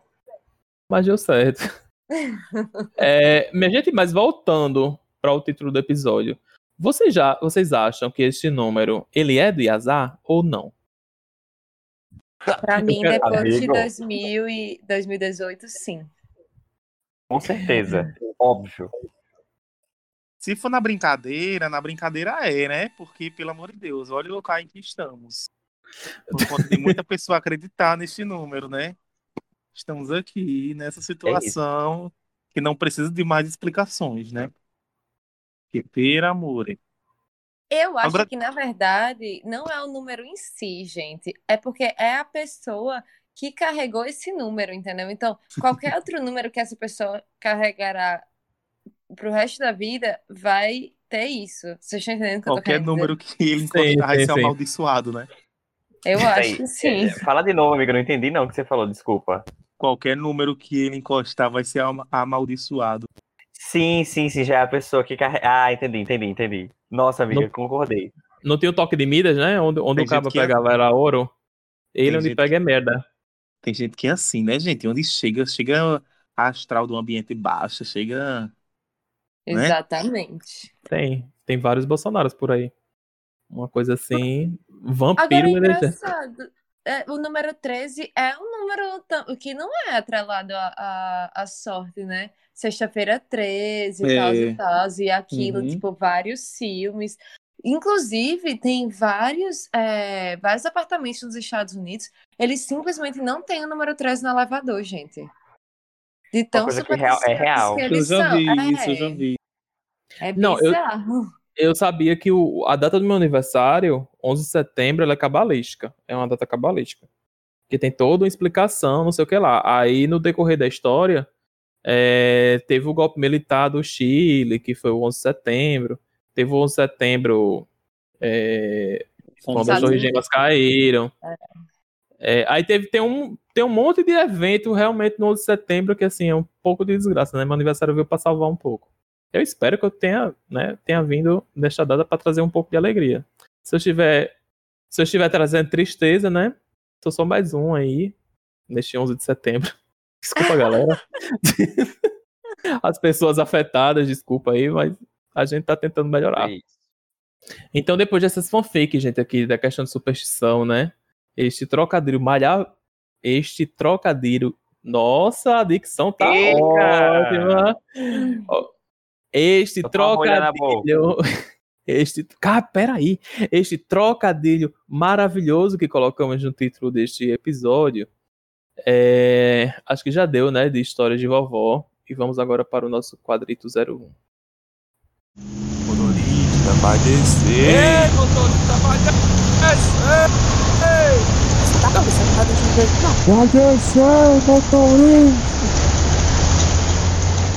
Mas deu certo. É, minha gente, mas voltando para o título do episódio, vocês já, vocês acham que este número ele é do Yazar ou não? Pra mim, depois de Amigo. 2000 e 2018, sim. Com certeza. Óbvio. Se for na brincadeira, na brincadeira é, né? Porque, pelo amor de Deus, olha o local em que estamos. Por conta de muita pessoa acreditar neste número, né? Estamos aqui nessa situação que não precisa de mais explicações, né? Que, pelo amor. Eu acho Agora- que, na verdade, não é o número em si, gente. É porque é a pessoa que carregou esse número, entendeu? Então, qualquer outro número que essa pessoa carregará pro resto da vida vai ter isso. Vocês estão entendendo o que eu tô Qualquer número que ele Sim, encostar vai ser amaldiçoado, né? dizer? Eu acho Aí, que sim. é, fala de novo, amigo. eu Não entendi não o que você falou, desculpa. Qualquer número que ele encostar vai ser ama- amaldiçoado. Sim, sim, sim, já é a pessoa que carrega. Ah, entendi, entendi, entendi. Nossa, amiga, Não- concordei. Não tinha o toque de Midas, né? Onde, onde Tem o cabo gente que é pegava era ouro. Ele Tem onde gente pega é merda. Tem gente que é assim, né, gente? Onde chega, chega a astral do ambiente baixa, chega. Né? Exatamente. Tem. Tem vários Bolsonaros por aí. Uma coisa assim. Agora, Vampiro é né, gente? engraçado. é, o número 13 é um número que não é atrelado à, à, à sorte, né? Sexta-feira 13 e tal É. e tal, e aquilo, Uhum. tipo, vários filmes. Inclusive, tem vários, é, vários apartamentos nos Estados Unidos, eles simplesmente não têm o número 13 no elevador, gente. De tão coisa que real- é real. que Eu já são. vi É, isso, eu já vi. É Não, eu- bizarro. Eu sabia que o- a data do meu aniversário, 11 de setembro, ela é cabalística. É uma data cabalística. Que tem toda uma explicação, não sei o que lá. Aí, no decorrer da história, é, teve o golpe militar do Chile, que foi o 11 de setembro. Teve o 11 de setembro, é, quando as torres gêmeas caíram. É, aí teve, tem, um, tem um monte de evento realmente no 11 de setembro que, assim, é um pouco de desgraça, né? Meu aniversário veio pra salvar um pouco. Eu espero que eu tenha, né, tenha vindo nesta data para trazer um pouco de alegria. Se eu estiver, se eu estiver trazendo tristeza, né? Sou só mais um aí neste 11 de setembro. Desculpa, galera. As pessoas afetadas, desculpa aí, mas a gente tá tentando melhorar. É isso. Então, depois dessas fanfics, gente, aqui da questão de superstição, né? Este trocadilho malhar. Este trocadilho. Nossa, a dicção tá Eita! ótima. Este Tô na trocadilho. Este. Cara, peraí. Este trocadilho maravilhoso que colocamos no título deste episódio. é, Acho que já deu, né? De história de vovó. E vamos agora para o nosso quadrito 01. motorista vai descer. Ei, motorista vai descer. Tá começando a deixar Vai descer, motorista.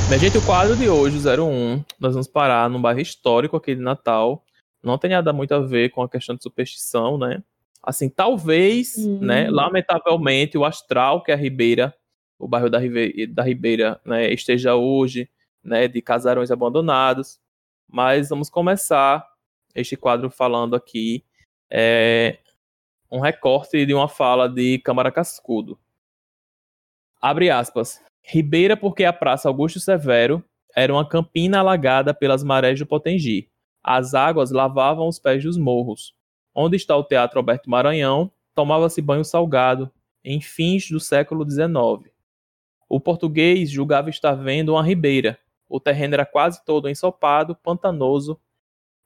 Bem, gente, o quadro de hoje, o 01, nós vamos parar num bairro histórico aqui de Natal. Não tem nada muito a ver com a questão de superstição, né? Assim, talvez, Hum. né, lamentavelmente, o Astral, que é a Ribeira, o bairro da, Ribe- da Ribeira, né, esteja hoje, né, de casarões abandonados. Mas vamos começar este quadro falando aqui é, um recorte de uma fala de Câmara Cascudo. Abre aspas. Ribeira porque a Praça Augusto Severo era uma campina alagada pelas marés do Potengi. As águas lavavam os pés dos morros. Onde está o Teatro Alberto Maranhão, tomava-se banho salgado, em fins do século XIX. O português julgava estar vendo uma ribeira. O terreno era quase todo ensopado, pantanoso,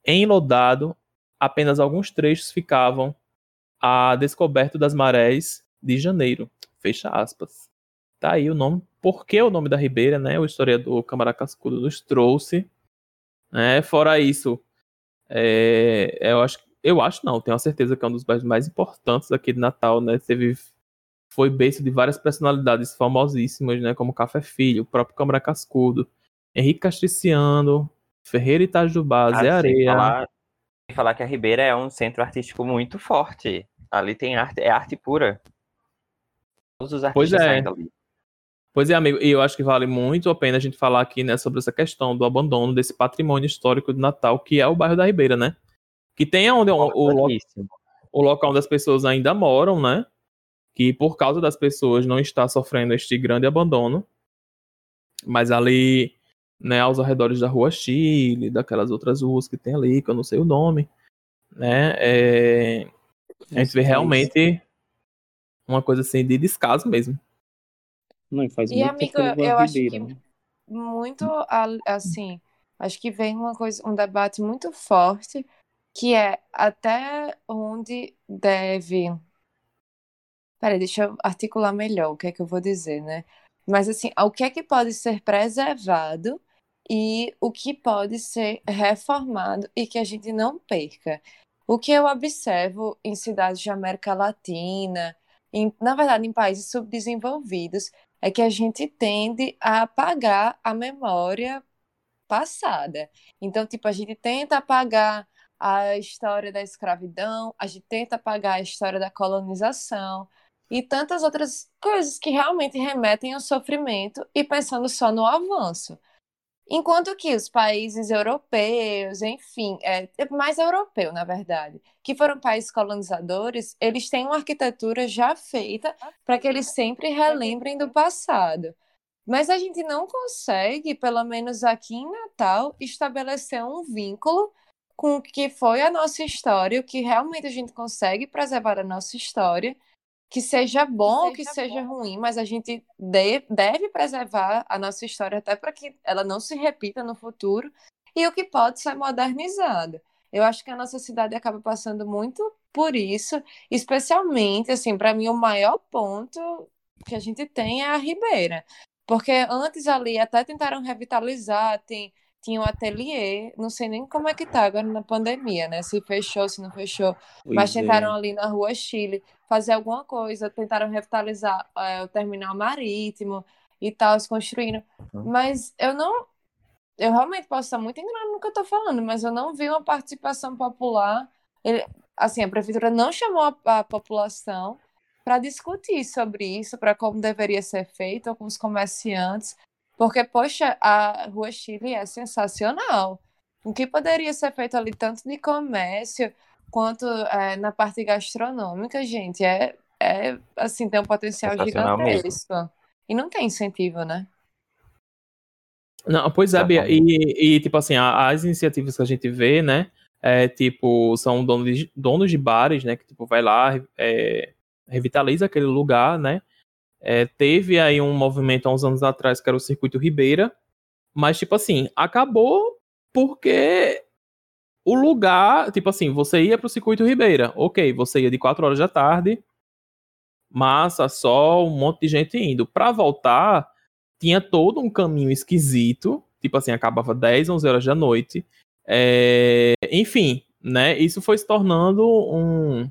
enlodado, apenas alguns trechos ficavam a descoberto das marés de janeiro. Fecha aspas. Tá aí o nome. Por que o nome da Ribeira, né? O historiador Câmara Cascudo nos trouxe. Né? Fora isso, é, eu acho, eu acho não, tenho a certeza que é um dos bairros mais importantes aqui de Natal, né? Teve, foi berço de várias personalidades famosíssimas, né? Como Café Filho, o próprio Câmara Cascudo, Henrique Castriciano, Ferreira Itajubá, Zé Ah, sem Areia. falar- falar que a Ribeira é um centro artístico muito forte. Ali tem arte, é arte pura. Todos os Pois artistas é. saem dali. Pois é, amigo, e eu acho que vale muito a pena a gente falar aqui, né, sobre essa questão do abandono desse patrimônio histórico de Natal, que é o bairro da Ribeira, né? Que tem onde o, o, o local onde as pessoas ainda moram, né? Que por causa das pessoas não está sofrendo este grande abandono. Mas ali, né, aos arredores da Rua Chile, daquelas outras ruas que tem ali, que eu não sei o nome, né? é, a gente vê realmente uma coisa assim de descaso mesmo. Não, e faz E, muito amigo, tempo que eu acho que- né? muito a- assim, acho que vem uma coisa, um debate muito forte, que é até onde deve. Peraí, deixa eu articular melhor o que é que eu vou dizer, né? Mas assim, o que é que pode ser preservado e o que pode ser reformado e que a gente não perca. O que eu observo em cidades de América Latina, em, na verdade, em países subdesenvolvidos, é que a gente tende a apagar a memória passada. Então, tipo, a gente tenta apagar a história da escravidão, a gente tenta apagar a história da colonização e tantas outras coisas que realmente remetem ao sofrimento e pensando só no avanço. Enquanto que os países europeus, enfim, é, é mais europeu, na verdade, que foram países colonizadores, eles têm uma arquitetura já feita para que eles sempre relembrem do passado. Mas a gente não consegue, pelo menos aqui em Natal, estabelecer um vínculo com o que foi a nossa história, o que realmente a gente consegue preservar a nossa história, que seja bom ou que seja ruim, mas a gente de- deve preservar a nossa história até para que ela não se repita no futuro e o que pode ser modernizado. Eu acho que a nossa cidade acaba passando muito por isso, especialmente, assim, para mim o maior ponto que a gente tem é a Ribeira. Porque antes ali até tentaram revitalizar, tem, tinha um ateliê, não sei nem como é que tá agora na pandemia, né? Se fechou, se não fechou. Mas Pois é. tentaram ali na rua Chile fazer alguma coisa, tentaram revitalizar é, o terminal marítimo e tal, se construindo. Uhum. Mas eu não. Eu realmente posso estar muito enganado no que eu tô falando, mas eu não vi uma participação popular. Ele- assim, a prefeitura não chamou a, a população para discutir sobre isso, para como deveria ser feito com os comerciantes, porque, poxa, a Rua Chile é sensacional. O que poderia ser feito ali, tanto de comércio quanto é, na parte gastronômica, gente, é, é assim, tem um potencial Sensacional mesmo. gigantesco. E não tem incentivo, né? Não, pois é, Bia, e, e, tipo assim, a- as iniciativas que a gente vê, né, é, tipo, são donos de, donos de bares, né, que tipo, vai lá, é, revitaliza aquele lugar, né, É, teve aí um movimento há uns anos atrás que era o Circuito Ribeira, mas, tipo assim, acabou porque o lugar, tipo assim, você ia pro Circuito Ribeira, ok, você ia de 4 horas da tarde, massa, sol, um monte de gente indo. Pra voltar, tinha todo um caminho esquisito, tipo assim, acabava 10, 11 horas da noite. É, enfim, né? Isso foi se tornando um,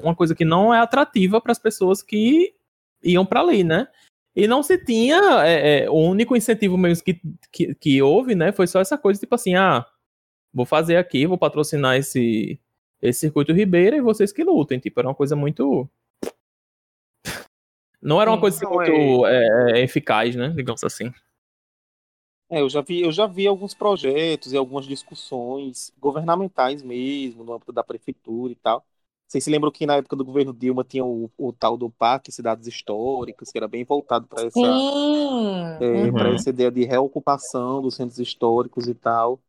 uma coisa que não é atrativa para as pessoas que iam para ali, né? E não se tinha é, é, o único incentivo mesmo que, que, que houve, né? Foi só essa coisa, tipo assim, ah, vou fazer aqui, vou patrocinar esse, esse circuito Ribeira e vocês que lutem. Tipo, era uma coisa muito. Não era uma coisa assim, Não, muito é, eficaz, né? Digamos assim. É, eu já vi, eu já vi alguns projetos e algumas discussões governamentais mesmo, no âmbito da prefeitura e tal. Vocês se lembram que na época do governo Dilma tinha o, o tal do Parque Cidades Históricas, que era bem voltado para essa, é, Uhum. essa ideia de reocupação dos centros históricos e tal.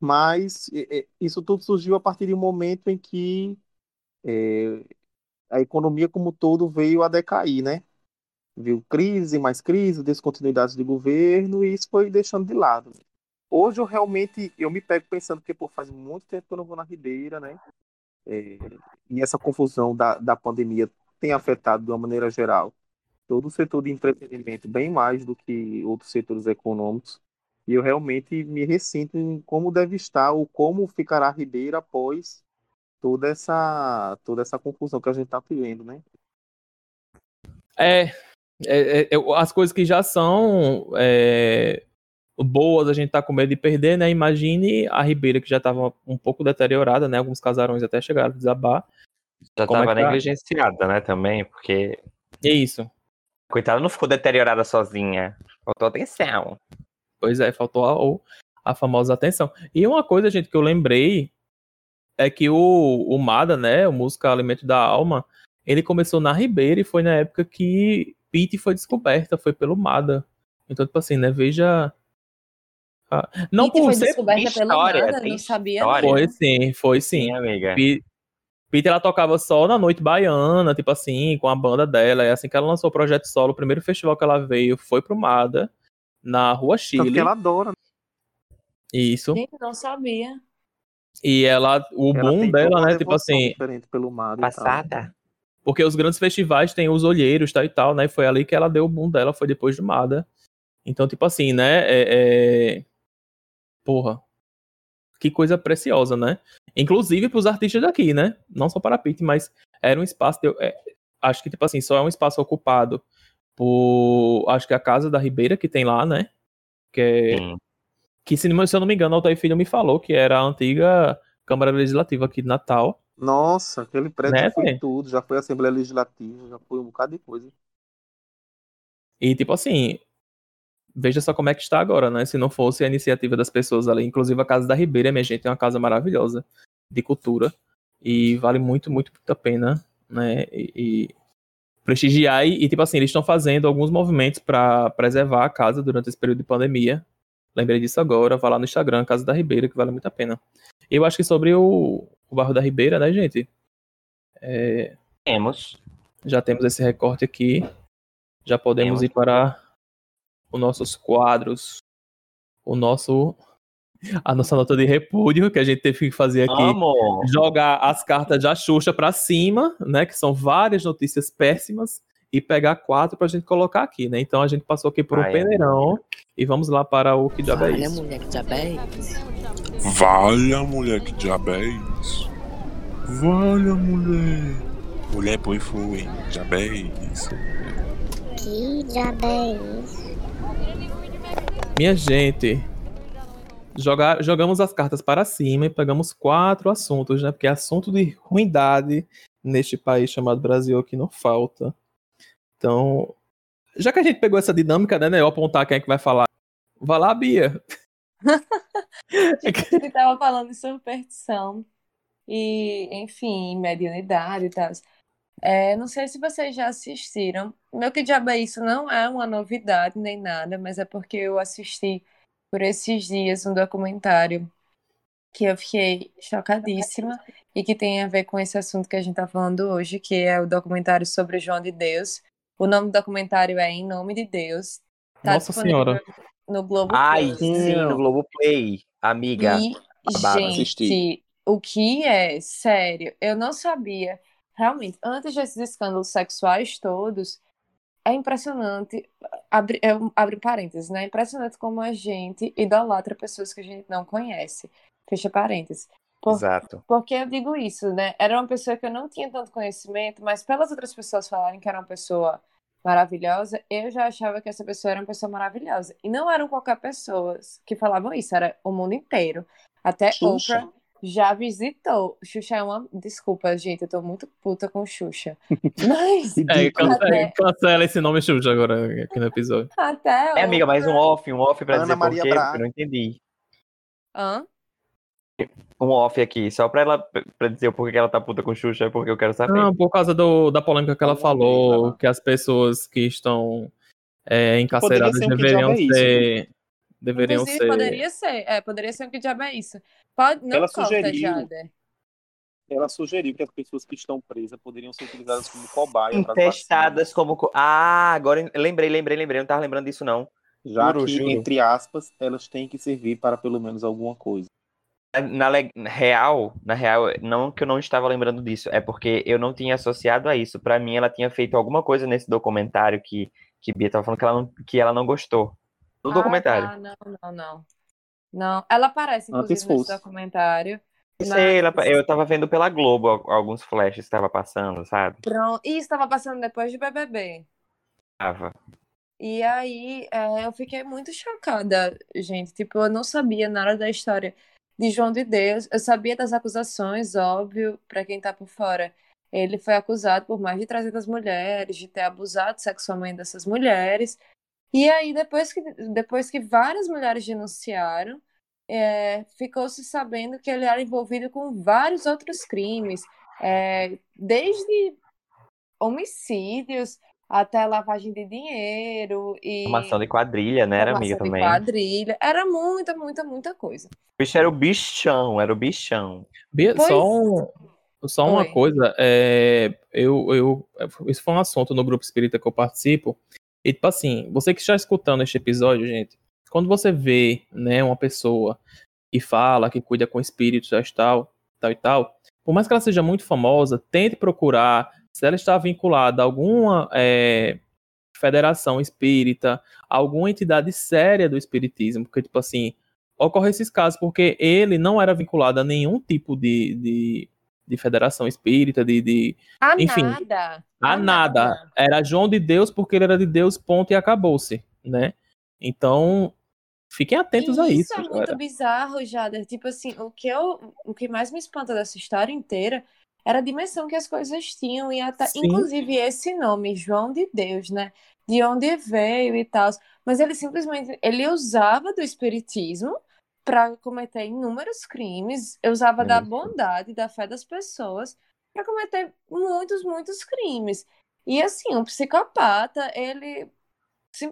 Mas é, isso tudo surgiu a partir de um momento em que é, a economia como todo veio a decair, né? Viu crise, mais crise, descontinuidades de governo e isso foi deixando de lado. Hoje eu realmente eu me pego pensando que pô, faz muito tempo que eu não vou na Ribeira, né? É, e essa confusão da, da pandemia tem afetado de uma maneira geral todo o setor de entretenimento bem mais do que outros setores econômicos. E eu realmente me ressinto em como deve estar ou como ficará Ribeira após toda essa toda essa confusão que a gente está vivendo, né? É, é, é, é, as coisas que já são é, boas, a gente tá com medo de perder, né? Imagine a Ribeira, que já tava um pouco deteriorada, né? Alguns casarões até chegaram a desabar. Já Como é tá? negligenciada, né, também, porque. É isso. Coitada, não ficou deteriorada sozinha. Faltou atenção. Pois é, faltou a, a famosa atenção. E uma coisa, gente, que eu lembrei é que o, o Mada, né, o música Alimento da Alma, ele começou na Ribeira e foi na época que Pete foi descoberta, foi pelo Mada. Então, tipo assim, né, veja... Ah, não Pitty por foi ser... descoberta pelo história, nada, tem não sabia. história. Foi sim, foi sim. Sim, amiga. Pete, ela tocava só na noite baiana, tipo assim, com a banda dela. É assim que ela lançou o projeto solo. O primeiro festival que ela veio foi pro Mada, na Rua Tanto Chile. que ela adora. né? Isso. Gente, não sabia. E ela, o Ela boom dela, né, tipo assim, pelo e tal. Passada. porque os grandes festivais têm os olheiros, tal e tal, né, e foi ali que ela deu o boom dela, foi depois do Mada. Então, tipo assim, né, é, é- porra, que coisa preciosa, né? Inclusive pros artistas daqui, né, não só para a Pete, mas era um espaço, de, é, acho que, tipo assim, só é um espaço ocupado por, acho que a Casa da Ribeira que tem lá, né, que é, Sim. que se eu não me engano, o Altair Filho me falou que era a antiga Câmara Legislativa aqui de Natal, Nossa, aquele prédio Né, já foi tudo, já foi Assembleia Legislativa, já foi um bocado de coisa. E, tipo assim, veja só como é que está agora, né? Se não fosse a iniciativa das pessoas ali. Inclusive, a Casa da Ribeira, minha gente, é uma casa maravilhosa de cultura. E vale muito, muito, muito a pena, né? E, e prestigiar. E, e, tipo assim, eles estão fazendo alguns movimentos para preservar a casa durante esse período de pandemia. Lembrei disso agora. Vá lá no Instagram, Casa da Ribeira, que vale muito a pena. Eu acho que sobre o, o bairro da Ribeira, né, gente? É, Temos. já temos esse recorte aqui. Já podemos Temos. ir para os nossos quadros. O nosso. A nossa nota de repúdio, que a gente teve que fazer aqui. Amo. Jogar as cartas da Xuxa para cima, né? Que são várias notícias péssimas. E pegar quatro pra gente colocar aqui, né? Então a gente passou aqui por um Vai, peneirão. E vamos lá para o que diabo é Olha, isso. mulher, que diabo é isso? Valha, mulher, que diabo é isso? Valha, mulher. Mulher, põe foi. Diabo é isso? Que diabo é isso? Minha gente, jogar, jogamos as cartas para cima e pegamos quatro assuntos, né? Porque assunto de ruindade neste país chamado Brasil aqui não falta. Então, já que a gente pegou essa dinâmica, né? né, Eu apontar quem é que vai falar. Vai lá, Bia. Ele tava falando de superstição e, enfim, mediunidade e tal. É, não sei se vocês já assistiram. Meu que diabo é isso? Não é uma novidade nem nada, mas é porque eu assisti por esses dias um documentário que eu fiquei chocadíssima e que tem a ver com esse assunto que a gente tá falando hoje, que é o documentário sobre o João de Deus. O nome do documentário é Em Nome de Deus. Tá Nossa disponível Senhora. No Globo Ai, sim, no Globoplay. Amiga. e, gente, assisti. o que é, sério, eu não sabia. Realmente, antes desses escândalos sexuais todos, é impressionante. Abre, é abre parênteses, né? É impressionante como a gente idolatra pessoas que a gente não conhece. Fecha parênteses. Por- Exato. porque eu digo isso, né? Era uma pessoa que eu não tinha tanto conhecimento, mas pelas outras pessoas falarem que era uma pessoa maravilhosa, eu já achava que essa pessoa era uma pessoa maravilhosa. E não eram qualquer pessoas que falavam isso, era o mundo inteiro. Até Xuxa. Oprah já visitou. Xuxa é uma. Desculpa, gente, eu tô muito puta com Xuxa. Mas É, Ridículo. cancela, Até- cancela esse nome Xuxa agora aqui no episódio. até É, amiga, mais um off, um off pra Ana dizer por Maria quê, Braga. porque eu não entendi. Hã? Um off aqui, só pra ela pra dizer o porquê que ela tá puta com Xuxa, é porque eu quero saber. Não, por causa do, da polêmica que ela falou, que as pessoas que estão é, encarceradas um deveriam é isso, ser. Deveriam Inclusive, ser. poderia ser. É, poderia ser um que diabo é isso. Pode, não Ela corta, sugeriu. Jader. Ela sugeriu que as pessoas que estão presas poderiam ser utilizadas como cobaia para Testadas como. co- Ah, agora lembrei, lembrei, lembrei. Não tava lembrando disso, não. Já Juro, que, juro. entre aspas, elas têm que servir para pelo menos alguma coisa. Na le- real, na real, não que eu não estava lembrando disso, é porque eu não tinha associado a isso. Pra mim, ela tinha feito alguma coisa nesse documentário que, que Bia tava falando que ela não, que ela não gostou. No documentário. Ah, tá. Não, não, não. Não, ela aparece, Antes inclusive, nesse fosse. documentário. Eu mas- sei, ela- eu tava vendo pela Globo al- alguns flashes que estava passando, sabe? Pronto. E estava passando depois de BBB. Tava. E aí é, eu fiquei muito chocada, gente. Tipo, eu não sabia nada da história de João de Deus. Eu sabia das acusações, óbvio, para quem tá por fora. Ele foi acusado por mais de 300 mulheres, de ter abusado sexualmente dessas mulheres. E aí, depois que, depois que várias mulheres denunciaram, é, ficou-se sabendo que ele era envolvido com vários outros crimes, é, desde homicídios até lavagem de dinheiro e Formação de quadrilha, né? Era amiga também. quadrilha. Era muita, muita, muita coisa. O bicho era o bichão, era o bichão. Bia, Pois- só um- só uma Oi. coisa, é, eu, eu, isso foi um assunto no grupo espírita que eu participo. E, tipo assim, você que está escutando este episódio, gente, quando você vê, né, uma pessoa que fala, que cuida com espíritos, tal, tal e tal, por mais que ela seja muito famosa, tente procurar se ela está vinculada a alguma é, federação espírita, alguma entidade séria do espiritismo, porque, tipo assim, ocorre esses casos porque ele não era vinculado a nenhum tipo de, de, de federação espírita, de, de A Enfim, nada. a nada. Era João de Deus porque ele era de Deus, ponto, e acabou-se, né? Então, fiquem atentos E a isso, é muito galera. bizarro, Jader. Tipo assim, o que, eu, o que mais me espanta dessa história inteira era a dimensão que as coisas tinham, e até, Sim. inclusive esse nome, João de Deus, né? De onde veio e tal. Mas ele simplesmente ele usava do espiritismo para cometer inúmeros crimes, usava da Isso. bondade, da fé das pessoas para cometer muitos, muitos crimes. E assim, um psicopata, ele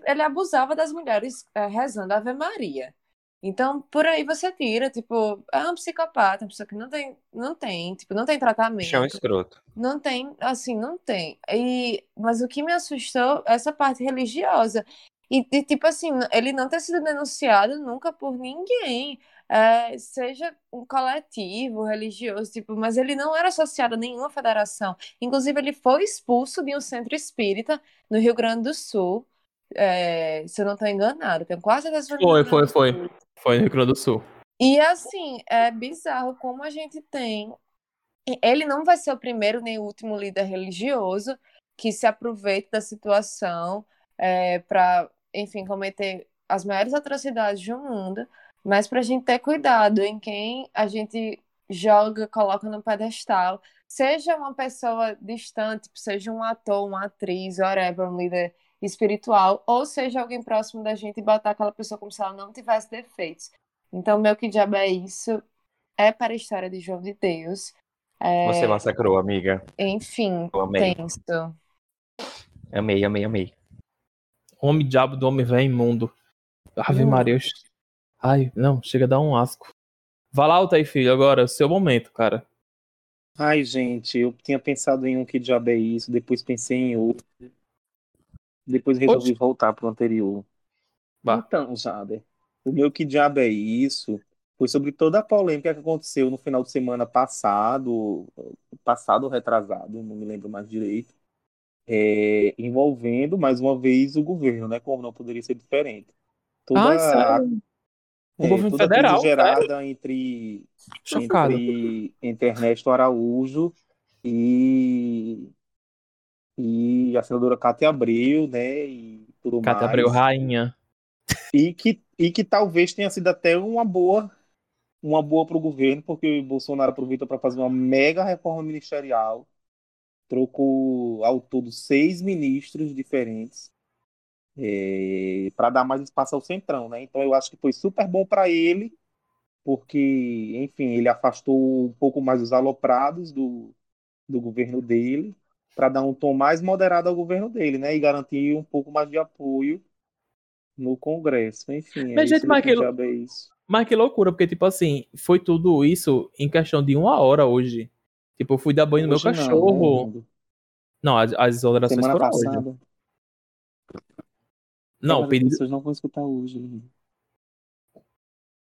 ele abusava das mulheres eh, rezando Ave Maria. Então, por aí você tira, tipo, é um psicopata, uma pessoa que não tem, não tem, tipo, não tem tratamento, escroto. não tem, assim, não tem. E, mas o que me assustou é essa parte religiosa. E, e, tipo assim, ele não ter sido denunciado nunca por ninguém, eh, seja um coletivo religioso, tipo, mas ele não era associado a nenhuma federação. Inclusive, ele foi expulso de um centro espírita no Rio Grande do Sul, eh, se eu não estou enganado, tenho quase certeza Foi, foi, foi. Foi no Rio Grande do Sul. E assim, é bizarro como a gente tem. Ele não vai ser o primeiro nem o último líder religioso que se aproveita da situação para, enfim, cometer as maiores atrocidades do mundo, mas para a gente ter cuidado em quem a gente joga, coloca no pedestal, seja uma pessoa distante, seja um ator, uma atriz, whatever, um líder espiritual, ou seja alguém próximo da gente e botar aquela pessoa como se ela não tivesse defeitos. Então, meu que diabo é isso? É para a história de João de Deus. É, Você massacrou, amiga. enfim, Eu amei. tenso. Amei, amei, amei. Homem diabo do homem velho imundo. Ave Hum. Maria. Ai, não, chega a dar um asco. Vá lá, Altair, filho, agora, seu momento, cara. Ai, gente, eu tinha pensado em um que diabo é isso, depois pensei em outro. Depois resolvi voltar pro anterior. Vá. Então, Jader, o meu que diabo é isso foi sobre toda a polêmica que aconteceu no final de semana passado, passado ou retrasado, não me lembro mais direito, é, envolvendo mais uma vez o governo, né? Como não poderia ser diferente. Toda Ai, a- sério? O é, governo toda a federal, gerada entre Chocado. entre, entre Ernesto Araújo e, e a senadora Cátia Abreu, né? E tudo Cátia mais. Abreu, rainha. E que, e que talvez tenha sido até uma boa uma boa para o governo, porque o Bolsonaro aproveitou para fazer uma mega reforma ministerial, trocou ao todo seis ministros diferentes para dar mais espaço ao centrão, né? Então eu acho que foi super bom para ele, porque, enfim, ele afastou um pouco mais os aloprados do, do governo dele, para dar um tom mais moderado ao governo dele, né? E garantir um pouco mais de apoio no Congresso. Enfim, é Mas, gente, isso, mas que é. Mas que loucura, porque, tipo assim, foi tudo isso em questão de uma hora hoje. Tipo, eu fui dar banho no meu Hoje não, né, cachorro. Não, as, as exonerações Semana foram hoje. passada. Não, Mas o as pessoas não vão escutar hoje. né?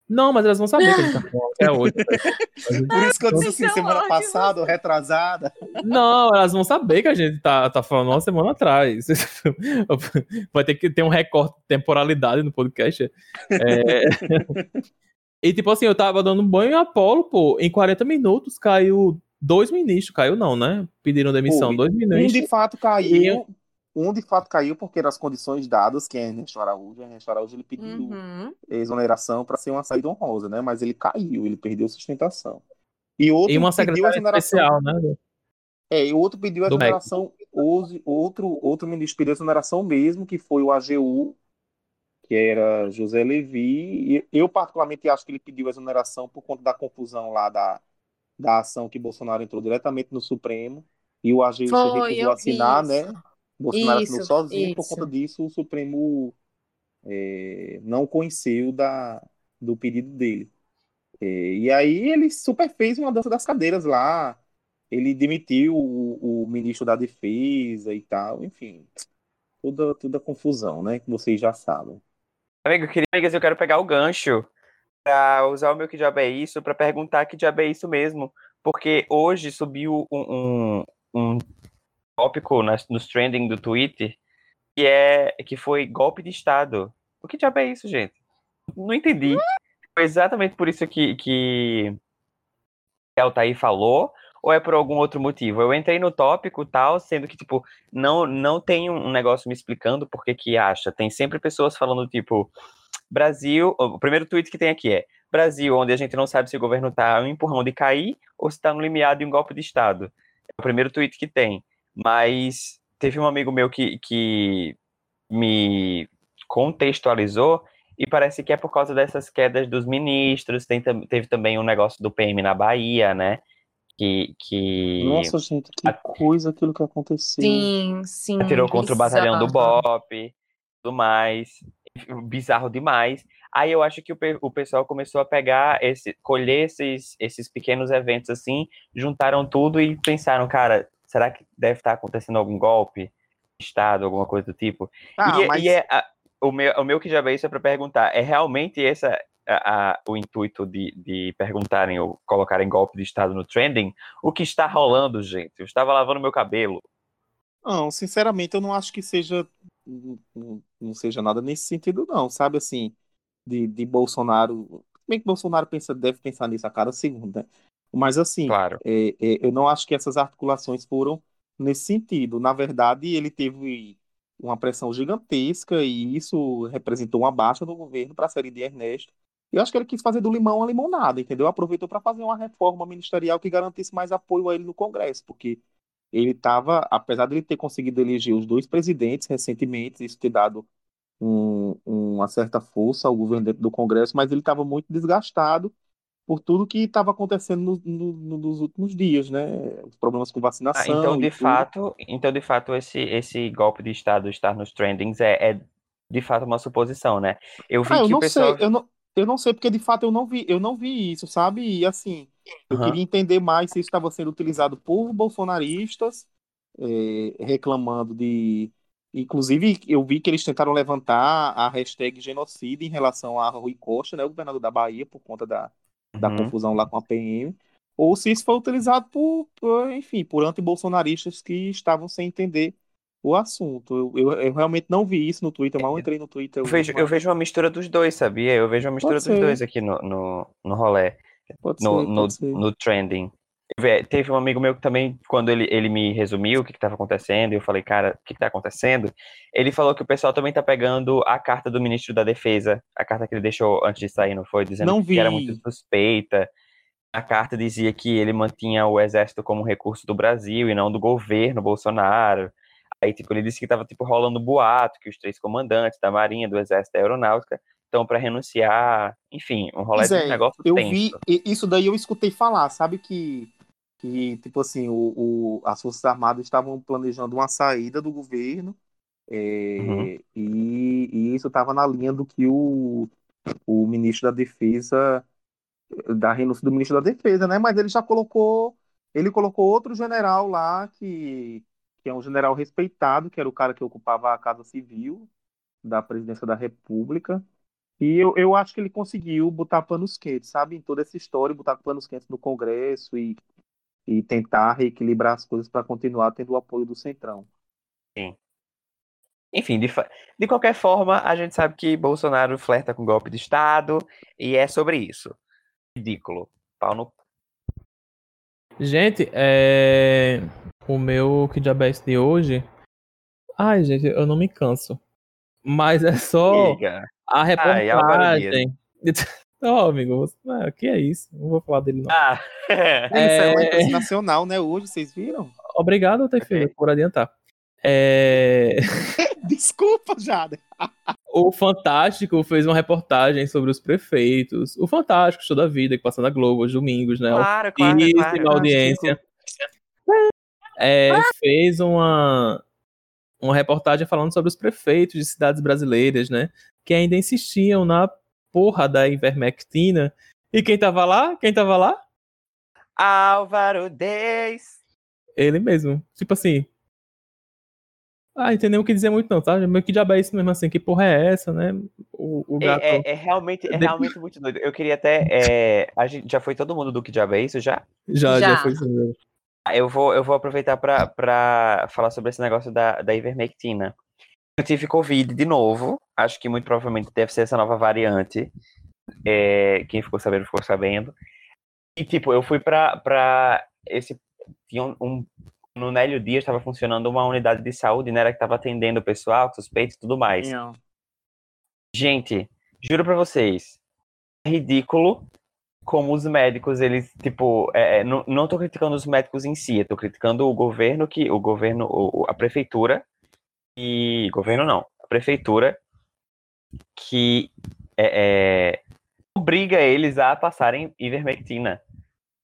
não, mas elas vão saber que a gente tá falando até hoje. Por isso que eu disse assim, semana passada, ou retrasada. Não, elas vão saber que a gente tá, tá falando uma semana atrás. Vai ter que ter um recorte de temporalidade no podcast. É... E tipo assim, eu tava dando banho em Apolo, pô, em 40 minutos caiu dois ministros. Caiu não, né? Pediram demissão, dois Um ministros. de fato caiu. um de fato caiu porque eram as condições dadas, que é Ernesto Araújo. Ernesto Araújo ele pediu Uhum. exoneração para ser uma saída honrosa, né? Mas ele caiu, ele perdeu sustentação. E outro E uma pediu exoneração. especial, né? É, e outro pediu MEC. exoneração, hoje, outro, outro ministro pediu exoneração mesmo, que foi o AGU, que era José Levi. E eu, particularmente, acho que ele pediu exoneração por conta da confusão lá da, da ação que Bolsonaro entrou diretamente no Supremo. E o AGU se Foi, recusou a assinar, né? Bolsonaro Isso, assinou sozinho, por isso. conta disso o Supremo é, não conheceu da, do pedido dele. É, e aí ele super fez uma dança das cadeiras lá. Ele demitiu o, o ministro da Defesa e tal, enfim. Toda, toda confusão, né? Que vocês já sabem. Amigo, eu queria, amigas, eu quero pegar o gancho pra usar o meu que diabo é isso, pra perguntar que diabo é isso mesmo. Porque hoje subiu um, um, um tópico nas, nos trending do Twitter que, é, que foi golpe de Estado. O que diabo é isso, gente? Não entendi. Foi exatamente por isso que, que a Altair falou, ou é por algum outro motivo? Eu entrei no tópico tal, sendo que, tipo, não, não tem um negócio me explicando por que que acha. Tem sempre pessoas falando, tipo, Brasil. O primeiro tweet que tem aqui é Brasil, onde a gente não sabe se o governo tá um empurrão de cair ou se tá no limiar de um golpe de Estado. É o primeiro tweet que tem. Mas teve um amigo meu que, que me contextualizou e parece que é por causa dessas quedas dos ministros. Tem, teve também um negócio do PM na Bahia, né? Que, que Nossa, gente, que coisa aquilo que aconteceu. Sim, sim. atirou contra o batalhão do. BOP, tudo mais. Bizarro demais. Aí eu acho que o, o pessoal começou a pegar esse, colher esses, esses pequenos eventos assim, juntaram tudo e pensaram, cara, será que deve estar acontecendo algum golpe de Estado, alguma coisa do tipo? Ah, e, mas e é, a- o, meu, o meu que já veio isso é para perguntar, é realmente essa a- a- o intuito de, de perguntarem ou colocarem golpe de Estado no trending? O que está rolando, gente? Eu estava lavando meu cabelo. Não, sinceramente, eu não acho que seja não- seja nada nesse sentido, não, sabe assim, de, de Bolsonaro. Bem que Bolsonaro pensa, deve pensar nisso a cada segundo, né? Mas assim, Claro. é, é, eu não acho que essas articulações foram nesse sentido. Na verdade, ele teve uma pressão gigantesca e isso representou uma baixa do governo para a série de Ernesto. E eu acho que ele quis fazer do limão a limonada, entendeu? Aproveitou para fazer uma reforma ministerial que garantisse mais apoio a ele no Congresso, porque ele estava, apesar de ele ter conseguido eleger os dois presidentes recentemente, isso ter dado um- uma certa força ao governo dentro do Congresso, mas ele estava muito desgastado por tudo que estava acontecendo no- no- no- nos últimos dias, né? Os problemas com Ah, vacinação então, e de fato, então, de fato, esse, esse golpe de Estado estar nos trendings é, é, de fato uma suposição, né? Eu vi Ah, eu que o não pessoal. sei, eu não, eu não sei porque de fato eu não vi, eu não vi isso, sabe? E assim, eu Aham. queria entender mais se isso estava sendo utilizado por bolsonaristas, eh, reclamando de. Inclusive, eu vi que eles tentaram levantar a hashtag genocídio em relação a Rui Costa, né, o governador da Bahia, por conta da, da Uhum. confusão lá com a PM, ou se isso foi utilizado por, por, enfim, por antibolsonaristas que estavam sem entender o assunto. Eu, eu, eu realmente não vi isso no Twitter, eu mal entrei no Twitter. Eu vejo, hoje, eu vejo uma mistura dos dois, sabia? Eu vejo uma mistura dos dois aqui no, no, no rolê, Pode no, ser, no, no trending. Teve teve um amigo meu que também, quando ele, ele me resumiu o que estava acontecendo, eu falei, cara, o que está acontecendo? Ele falou que o pessoal também está pegando a carta do ministro da Defesa, a carta que ele deixou antes de sair, não foi? Dizendo Não que era muito suspeita. A carta dizia que ele mantinha o exército como recurso do Brasil e não do governo Bolsonaro. Aí, tipo, ele disse que estava tipo, rolando boato, que os três comandantes da Marinha, do Exército e da Aeronáutica estão para renunciar. Enfim, um rolê Pois de é, negócio eu tenso. vi, isso daí eu escutei falar, sabe que, que tipo assim, o, o- as Forças Armadas estavam planejando uma saída do governo, é, Uhum. e, e isso estava na linha do que o, o ministro da Defesa, da renúncia do ministro da Defesa, né? Mas ele já colocou, ele colocou outro general lá, que, que é um general respeitado, que era o cara que ocupava a Casa Civil da Presidência da República, e eu, eu acho que ele conseguiu botar panos quentes, sabe? Em toda essa história, botar panos quentes no Congresso e, e tentar reequilibrar as coisas para continuar tendo o apoio do Centrão. Enfim, de, de qualquer forma, a gente sabe que Bolsonaro flerta com golpe de Estado e é sobre isso. Ridículo. Pau no. Gente, é... o meu que diabetes de hoje Ai, gente, eu não me canso. Mas é só Amiga. a Ai, Ó, amigo, você- ah, que é isso? Não vou falar dele, não. Ah, É, isso é uma É. imprensa nacional, né? Hoje, vocês viram? Obrigado, Tefeira, por adiantar. É, Desculpa, Jada. O Fantástico fez uma reportagem sobre os prefeitos. O Fantástico, show da vida, que passa na Globo aos domingos, né? claro, claro, claro. audiência. É, fez uma, uma reportagem falando sobre os prefeitos de cidades brasileiras, né? Que ainda insistiam na porra da ivermectina. E quem tava lá? Quem tava lá? Álvaro Deis. Ele mesmo. Tipo assim. Ah, entendeu o que dizer muito, não, tá? Meio que diabo é isso mesmo assim? Que porra é essa, né? O, o gato. É, é- é realmente, é realmente muito doido. Eu queria até. é, a gente, já foi todo mundo do que diabo é isso já? Já, já, Já. foi isso mesmo. Ah, Eu vou, eu vou aproveitar pra- pra falar sobre esse negócio da, da ivermectina. Eu tive Covid de novo. Acho que muito provavelmente deve ser essa nova variante. É, quem ficou sabendo, ficou sabendo. E, tipo, eu fui pra, pra esse. Tinha um, um- no Nélio Dias estava funcionando uma unidade de saúde, né? Era que estava atendendo o pessoal, suspeitos e tudo mais. Gente, juro pra vocês, é ridículo como os médicos, eles, tipo, é, é, não, não tô criticando os médicos em si, eu tô criticando o governo que, o governo, o- a prefeitura, e, governo não, a prefeitura, que é, é, obriga eles a passarem ivermectina,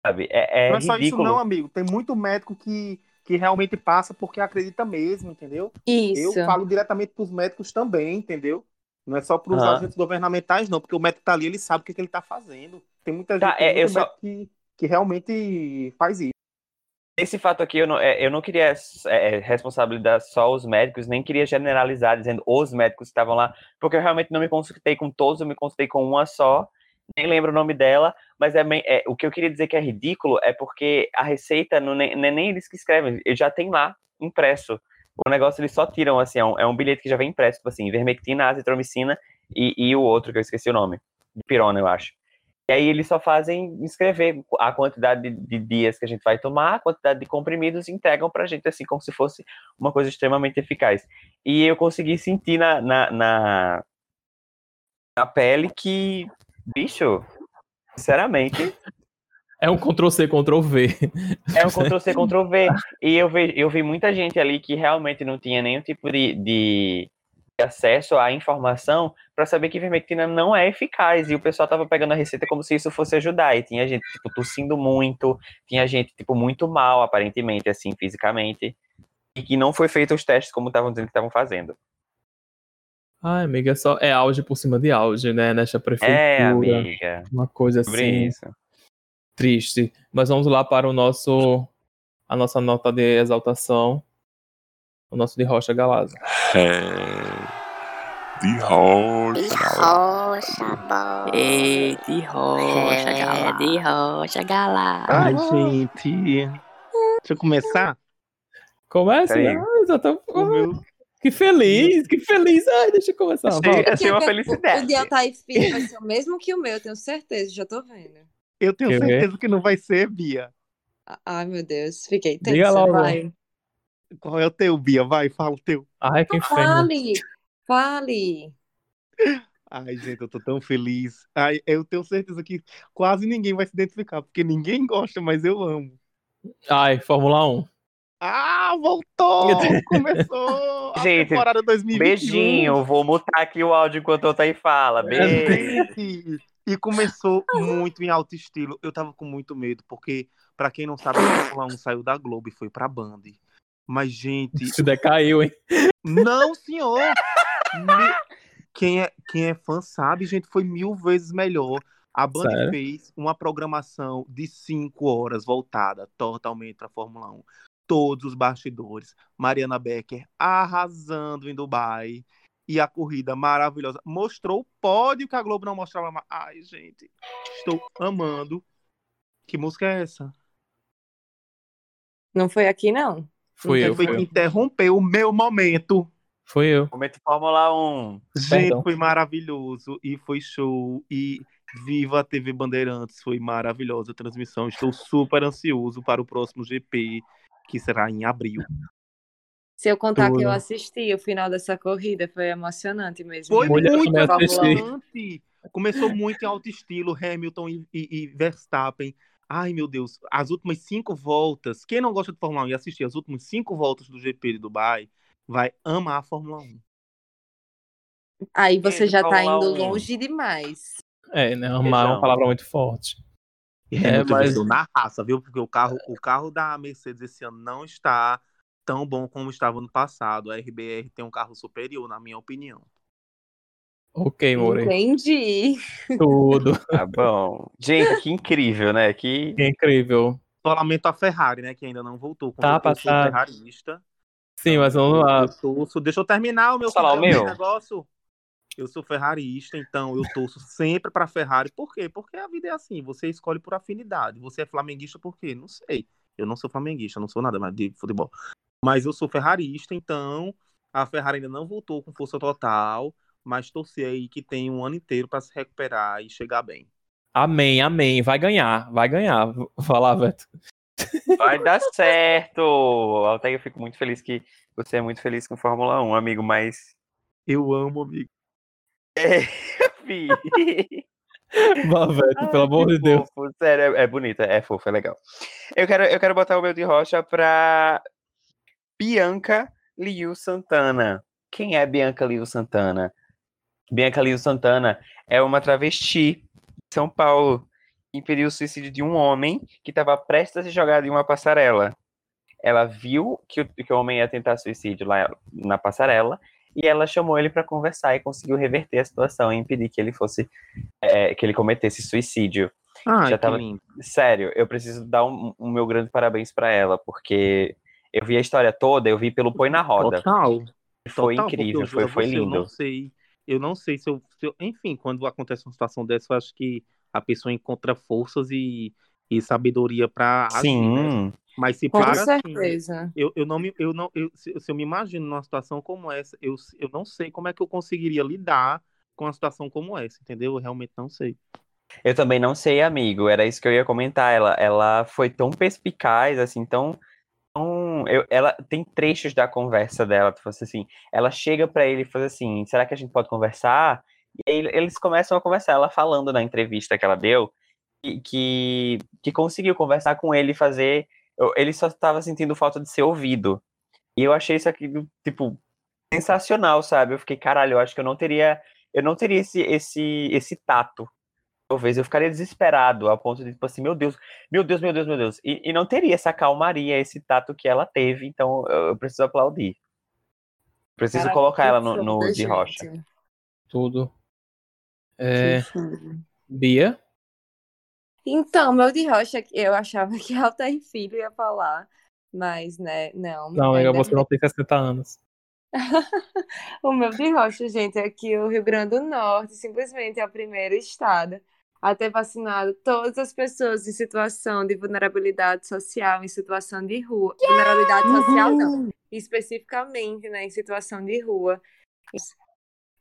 sabe? É, é não é só isso, ridículo. não, amigo. Tem muito médico que, que realmente passa porque acredita mesmo, entendeu? Isso. Eu falo diretamente pros médicos também, entendeu? Não é só pros Aham. agentes governamentais, não, porque o médico tá ali, ele sabe o que, que ele tá fazendo. Tem muita gente Tá, é, muito só- que, que realmente faz isso. Esse fato aqui, eu não, é, eu não queria é, responsabilizar só os médicos, nem queria generalizar dizendo os médicos que estavam lá, porque eu realmente não me consultei com todos, eu me consultei com uma só, nem lembro o nome dela, mas é, é, o que eu queria dizer que é ridículo é porque a receita não, nem, é nem eles que escrevem, já tem lá impresso. O negócio eles só tiram, assim, é um, é um bilhete que já vem impresso, tipo assim, ivermectina, azitromicina e, e o outro que eu esqueci o nome, pirona, eu acho. E aí eles só fazem escrever a quantidade de, de dias que a gente vai tomar, a quantidade de comprimidos e entregam pra gente, assim, como se fosse uma coisa extremamente eficaz. E eu consegui sentir na, na, na, na pele que, bicho, sinceramente, É um Ctrl-C, Ctrl-V. é um Ctrl-C, Ctrl-V. E eu vi, eu vi muita gente ali que realmente não tinha nenhum tipo de, de acesso à informação para saber que ivermectina não é eficaz. E o pessoal tava pegando a receita como se isso fosse ajudar. E tinha gente, tipo, tossindo muito, tinha gente, tipo, muito mal, aparentemente, assim, fisicamente. E que não foi feito os testes como estavam dizendo que estavam fazendo. Ai, amiga, é só é auge por cima de auge, né? Nesta prefeitura. É, amiga. Uma coisa Sobre assim isso. triste. Mas vamos lá para o nosso a nossa nota de exaltação. O nosso de Rocha Galazzo. É. De rocha, De rocha, bola. Ei, de rocha, É, de rocha, galá. Ai, gente. Deixa eu começar? Começa? Ah, já tô- meu- Que feliz, que feliz. Ai, deixa eu começar. Achei- achei uma felicidade. O de Altair Filho vai ser o mesmo que o meu, eu tenho certeza, já tô vendo. Eu tenho Quer ver? certeza que não vai ser, Bia. Ah, Ai, meu Deus, fiquei Diga tensa, logo. vai. Qual é o teu, Bia? Vai, fala o teu. Ai, que inferno. Fale, fale. Ai, gente, eu tô tão feliz. Ai, eu tenho certeza que quase ninguém vai se identificar, porque ninguém gosta, mas eu amo. Ai, Fórmula 1. Ah, voltou! Começou! A Gente, temporada 2021. Beijinho, vou mutar aqui o áudio enquanto eu aí fala. Beijo. Gente, E começou muito em alto estilo. Eu tava com muito medo, porque, pra quem não sabe, a Fórmula 1 saiu da Globo e foi pra Band. Mas, gente, Se decaiu, hein? não, senhor! Me- Quem é, quem é fã sabe, gente, foi mil vezes melhor. A Band Sério? fez uma programação de cinco horas voltada totalmente pra Fórmula 1. Todos os bastidores. Mariana Becker arrasando em Dubai. E a corrida maravilhosa. Mostrou o pódio que a Globo não mostrava mais. Ai, gente, estou amando. Que música é essa? Não foi aqui, não? Não eu, Foi eu. interrompeu o meu momento. Fui eu. Momento Fórmula 1. Gente, Perdão. foi maravilhoso e foi show. E viva a TV Bandeirantes, foi maravilhosa a transmissão. Estou super ansioso para o próximo GP, que será em abril. Se eu contar que eu Tudo. assisti o final dessa corrida, foi emocionante mesmo. Foi Mulher, muito emocionante. Começou muito em alto estilo, Hamilton e, e- e Verstappen. Ai, meu Deus, as últimas cinco voltas. Quem não gosta de Fórmula 1 e assistir as últimas cinco voltas do GP de Dubai vai amar a Fórmula 1. Aí você já tá Fórmula indo 1. longe demais. É, né? Amar é uma palavra muito forte. É, Hamilton mas- na raça, viu? Porque o carro, o carro da Mercedes esse ano não está tão bom como estava no passado. A RBR tem um carro superior, na minha opinião. Ok, More. Entendi. Tudo. Tá bom. Gente, que incrível, né? Que Que incrível. Só lamento a Ferrari, né? Que ainda não voltou. Como Tá passado. ferrarista. Sim, mas vamos lá. Eu torço, deixa eu terminar o meu, falar o meu negócio. Eu sou ferrarista, então eu torço sempre pra Ferrari. Por quê? Porque a vida é assim, você escolhe por afinidade. Você é flamenguista por quê? Não sei. Eu não sou flamenguista, não sou nada mais de futebol. Mas eu sou ferrarista, então a Ferrari ainda não voltou com força total, mas torcer aí que tem um ano inteiro pra se recuperar e chegar bem. Amém, amém. Vai ganhar, vai ganhar. Falar, Beto. Vai dar certo. Altair, eu fico muito feliz que você é muito feliz com Fórmula 1, amigo, mas. Eu amo, amigo. É, Beto, pelo amor de Deus. fofo, Sério, é, é bonito, é fofo, é legal. Eu quero, eu quero botar o meu de rocha pra Bianca Liu Santana. Quem é Bianca Liu Santana? Bianca Liu Santana é uma travesti de São Paulo impediu o suicídio de um homem que estava prestes a se jogar de uma passarela. Ela viu que o, que o homem ia tentar suicídio lá na passarela e ela chamou ele para conversar e conseguiu reverter a situação e impedir que ele fosse é, que ele cometesse suicídio. Ai, Já tava- lindo. Sério, eu preciso dar um, um meu grande parabéns para ela, porque eu vi a história toda, eu vi pelo Põe na Roda. Total. Foi Total, incrível, foi, foi você, Eu não lindo. sei, eu não sei se eu, se eu- Enfim, quando acontece uma situação dessa, eu acho que a pessoa encontra forças e, e sabedoria pra agir, né? Sim, Mas se Com para assim, certeza. eu, eu não me. Eu não, eu, se, se eu me imagino numa situação como essa, eu, eu não sei como é que eu conseguiria lidar com uma situação como essa, entendeu? Eu realmente não sei. eu também não sei, amigo, era isso que eu ia comentar. Ela, ela foi tão perspicaz, assim, tão. tão eu, ela tem trechos da conversa dela, tu fosse assim. Ela chega para ele e fala assim: será que a gente pode conversar? E aí eles começam a conversar, ela falando na entrevista que ela deu, que, que, que conseguiu conversar com ele e fazer. Ele só estava sentindo falta de ser ouvido. E eu achei isso aqui, tipo, sensacional, sabe? Eu fiquei, caralho, eu acho que eu não teria. Eu não teria esse, esse, esse tato. Talvez eu ficaria desesperado, a ponto de, tipo assim, meu Deus, meu Deus, meu Deus, meu Deus. E, e não teria essa calmaria, esse tato que ela teve, então eu, preciso aplaudir. Preciso Caraca, colocar ela no, no de rocha. Tudo. É. Bia? Então, meu de rocha, eu achava que Altair Filho ia falar, mas, né, não. Não, ainda você não tem 60 anos. O meu de rocha, gente, é que o Rio Grande do Norte simplesmente é o primeiro estado a ter vacinado todas as pessoas em situação de vulnerabilidade social, em situação de rua. Vulnerabilidade social, não. Especificamente, né, em situação de rua.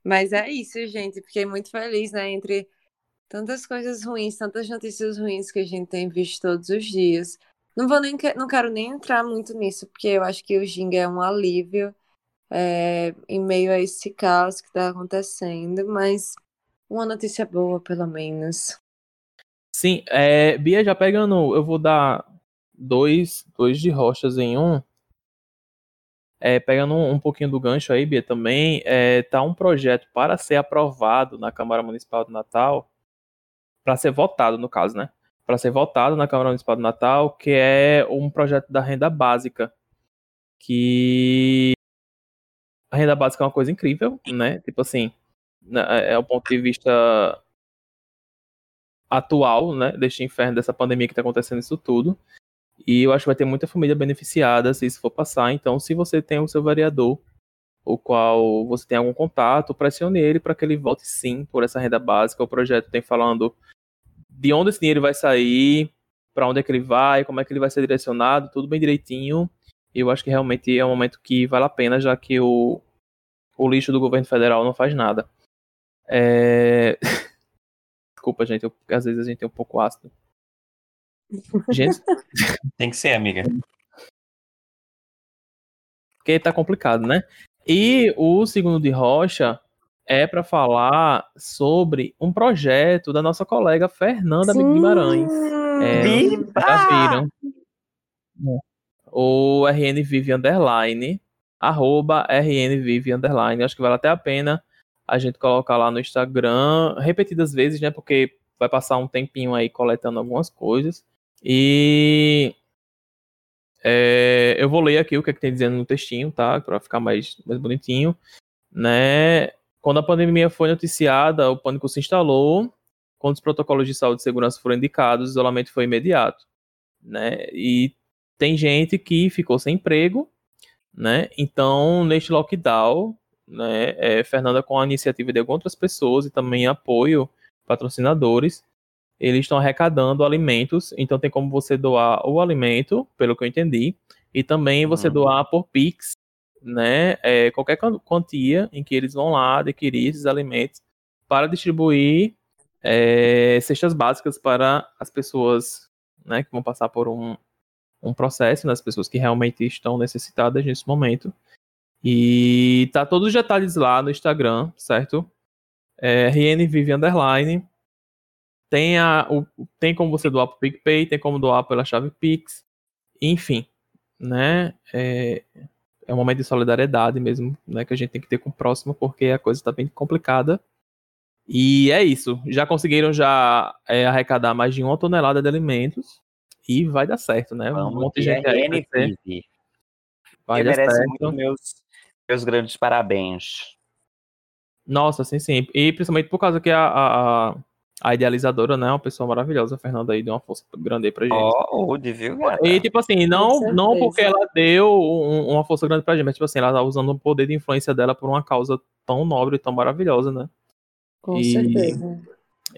Mas é isso, gente. Fiquei muito feliz, né, entre tantas coisas ruins, tantas notícias ruins que a gente tem visto todos os dias. Não vou nem, não quero nem entrar muito nisso, porque eu acho que o Ginga é um alívio é, em meio a esse caos que está acontecendo, mas uma notícia boa, pelo menos. Sim, é, Bia, já pegando, eu vou dar dois, dois de rochas em um. É, pegando um, um pouquinho do gancho aí, Bia, também, é, tá um projeto para ser aprovado na Câmara Municipal de Natal, para ser votado, no caso, né? Para ser votado na Câmara Municipal de Natal, que é um projeto da renda básica, que a renda básica é uma coisa incrível, né? Tipo assim, na- é o ponto de vista atual, né, deste inferno, dessa pandemia que está acontecendo isso tudo. E eu acho que vai ter muita família beneficiada se isso for passar. Então, se você tem o seu vereador, o qual você tem algum contato, pressione ele para que ele vote sim por essa renda básica. O projeto tem falando de onde esse dinheiro vai sair, para onde é que ele vai, como é que ele vai ser direcionado, tudo bem direitinho. E eu acho que realmente é um momento que vale a pena, já que o, o lixo do governo federal não faz nada. É... Desculpa, gente, eu- às vezes a gente é um pouco ácido. Gente, Tem que ser, amiga. porque tá complicado, né? E o segundo de rocha é para falar sobre um projeto da nossa colega Fernanda Sim. Guimarães. É, Viva! já viram? O RN Vive Underline, arroba RN Vive Underline. Acho que vale até a pena a gente colocar lá no Instagram repetidas vezes, né? Porque vai passar um tempinho aí coletando algumas coisas. E é, eu vou ler aqui o que, é que tem dizendo no textinho, tá? Para ficar mais, mais bonitinho, né? Quando a pandemia foi noticiada, o pânico se instalou. Quando os protocolos de saúde e segurança foram indicados, o isolamento foi imediato, né? E tem gente que ficou sem emprego, né? Então, neste lockdown, né, é, Fernanda, com a iniciativa de algumas outras pessoas e também apoio patrocinadores, eles estão arrecadando alimentos. Então, tem como você doar o alimento, pelo que eu entendi, e também você Uhum. doar por Pix, né? é, qualquer quan- quantia em que eles vão lá adquirir esses alimentos para distribuir é, cestas básicas para as pessoas né, que vão passar por um, um processo, né, as pessoas que realmente estão necessitadas nesse momento. E tá todos os detalhes lá no Instagram, certo? É, RN Vive Underline. Tem, a, o, tem como você doar pro PicPay, tem como doar pela chave Pix. Enfim, né? É, é um momento de solidariedade mesmo, né? Que a gente tem que ter com o próximo, porque a coisa tá bem complicada. E é isso. Já conseguiram já é, arrecadar mais de uma tonelada de alimentos. E vai dar certo, né? Um Vamos monte de gente aí vai, vai dar merece certo. muito meus, meus grandes parabéns. Nossa, sim, sim. E principalmente por causa que a, a, a- a idealizadora, né, é uma pessoa maravilhosa, a Fernanda aí deu uma força grande aí pra gente. Ó, Rude, viu, gata? E tipo assim, não, não porque ela deu um- uma força grande pra gente, mas tipo assim, ela tá usando o poder de influência dela por uma causa tão nobre e tão maravilhosa, né? Com E- certeza.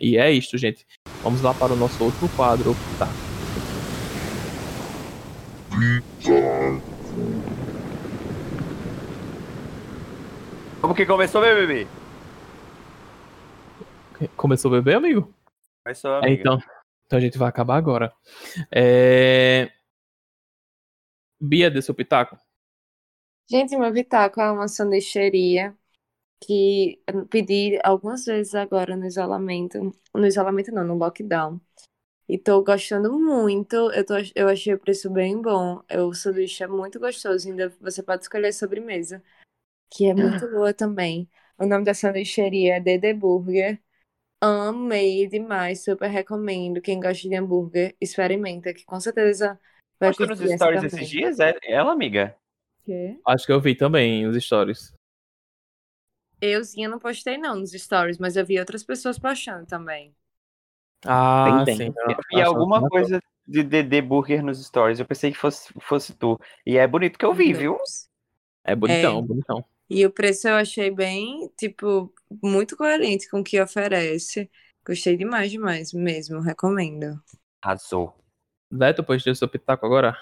E é isto, gente. Vamos lá para o nosso outro quadro. Tá. Como que começou, meu bebê? Começou o bebê, amigo? Começou, É, amigo. então, então a gente vai acabar agora. É... Bia, dê seu pitaco. Gente, meu Vitaco é uma sanduicheria que eu pedi algumas vezes agora no isolamento. No isolamento não, no lockdown. E tô gostando muito. Eu, tô, eu achei o preço bem bom. O sanduíche é muito gostoso. Ainda você pode escolher sobremesa, que é muito boa também. O nome da sanduicheria é Dede Burger. Amei demais, super recomendo. Quem gosta de hambúrguer, experimenta, que com certeza vai Postou nos stories também. esses dias? É ela, amiga? Quê? Acho que eu vi também os stories. Euzinha não postei não nos stories, mas eu vi outras pessoas postando também. Ah, Tem, sim. tem. Eu vi alguma coisa de DD Burger nos stories. Eu pensei que fosse, fosse tu. E é bonito que eu vi, viu? É bonitão, É. bonitão. E o preço eu achei bem, tipo, muito coerente com o que oferece. Gostei demais, demais mesmo, recomendo. Arrasou. Neto, pode ter seu pitaco agora?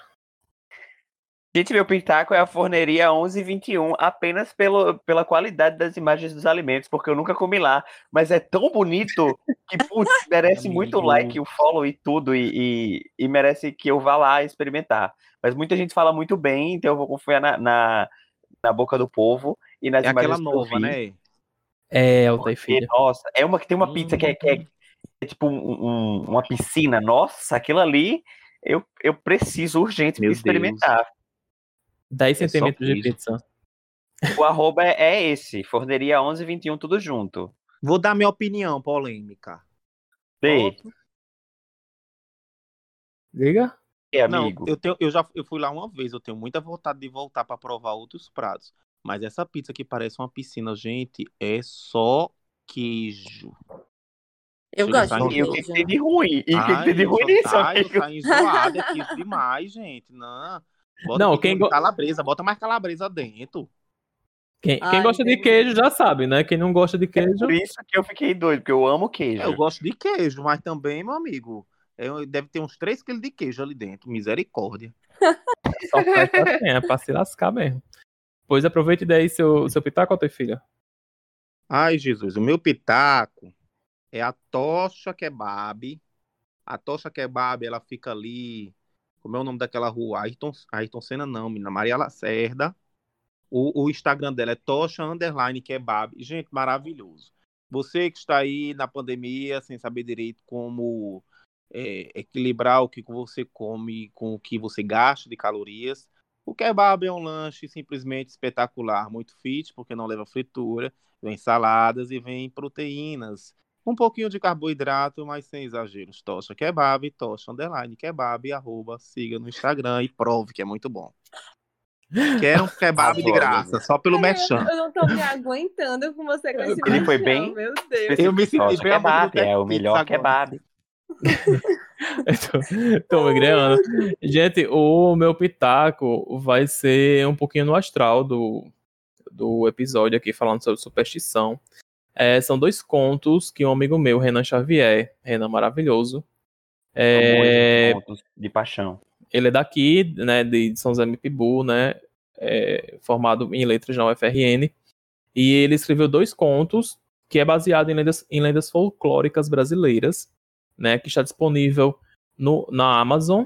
Gente, meu pitaco é a forneria 1121, apenas pelo, pela qualidade das imagens dos alimentos, porque eu nunca comi lá. Mas é tão bonito que, putz, merece muito like, o follow e tudo, e, e, e merece que eu vá lá experimentar. Mas muita gente fala muito bem, então eu vou confiar na, na, na boca do povo e nas É aquela imagens que eu nova, né? É, e E, Filha. nossa, é uma que tem uma pizza que é, que é- é tipo um- um- uma piscina. Nossa, aquilo ali eu, eu preciso urgente Meu experimentar. 10 É centímetros de pizza. O arroba é, é esse, Forneria 1121, tudo junto. Vou dar minha opinião polêmica. Posso? Diga? É, Não, amigo. eu, tenho, eu já eu fui lá uma vez, eu tenho muita vontade de voltar para provar outros pratos. Mas essa pizza que parece uma piscina, gente, é só queijo. Eu Chega gosto a de sair- E o que, queijo. tem de ruim? E o que, tem de ruim nisso, sai, amigo? sai enjoado, é queijo demais, gente. Não. Bota Não, quem go- de calabresa, bota mais calabresa dentro. Quem, quem Ai, gosta de delícia. queijo já sabe, né? Quem não gosta de queijo. Por isso que eu fiquei doido, porque eu amo queijo. É, eu gosto de queijo, mas também, meu amigo, é, deve ter uns 3 quilos de queijo ali dentro. Misericórdia. Só quem, é pra se lascar mesmo. Pois aproveite daí seu, seu pitaco, Alta e Filha. Ai, Jesus, o meu pitaco é a tocha kebab. A tocha kebab, ela fica ali. Como é o nome daquela rua? Ayrton, Ayrton Senna, não, menina. Maria Lacerda. O, o Instagram dela é Tocha Underline Kebab. Gente, maravilhoso. Você que está aí na pandemia, sem saber direito como é, equilibrar o que você come com o que você gasta de calorias, o kebab é um lanche simplesmente espetacular, muito fit, porque não leva fritura, vem saladas e vem proteínas. Um pouquinho de carboidrato, mas sem exageros. Tocha Kebab, Tocha Underline Kebab, arroba, siga no Instagram e prove que é muito bom. Quero um kebab de graça, só pelo merchan. Eu, não tô me aguentando com você com esse Ele foi bem Meu Deus. Eu me senti bem kebab, é o melhor agora. kebab. tô, tô me greando. Gente, o meu pitaco vai ser um pouquinho no astral do, do episódio aqui, falando sobre superstição. É, são dois contos que um amigo meu, Renan Xavier, Renan maravilhoso, é, pontos de paixão. ele é daqui, né, de São José Mipibu, né, é, formado em letras na UFRN, e ele escreveu dois contos que é baseado em lendas, em lendas folclóricas brasileiras, né, que está disponível no, na Amazon,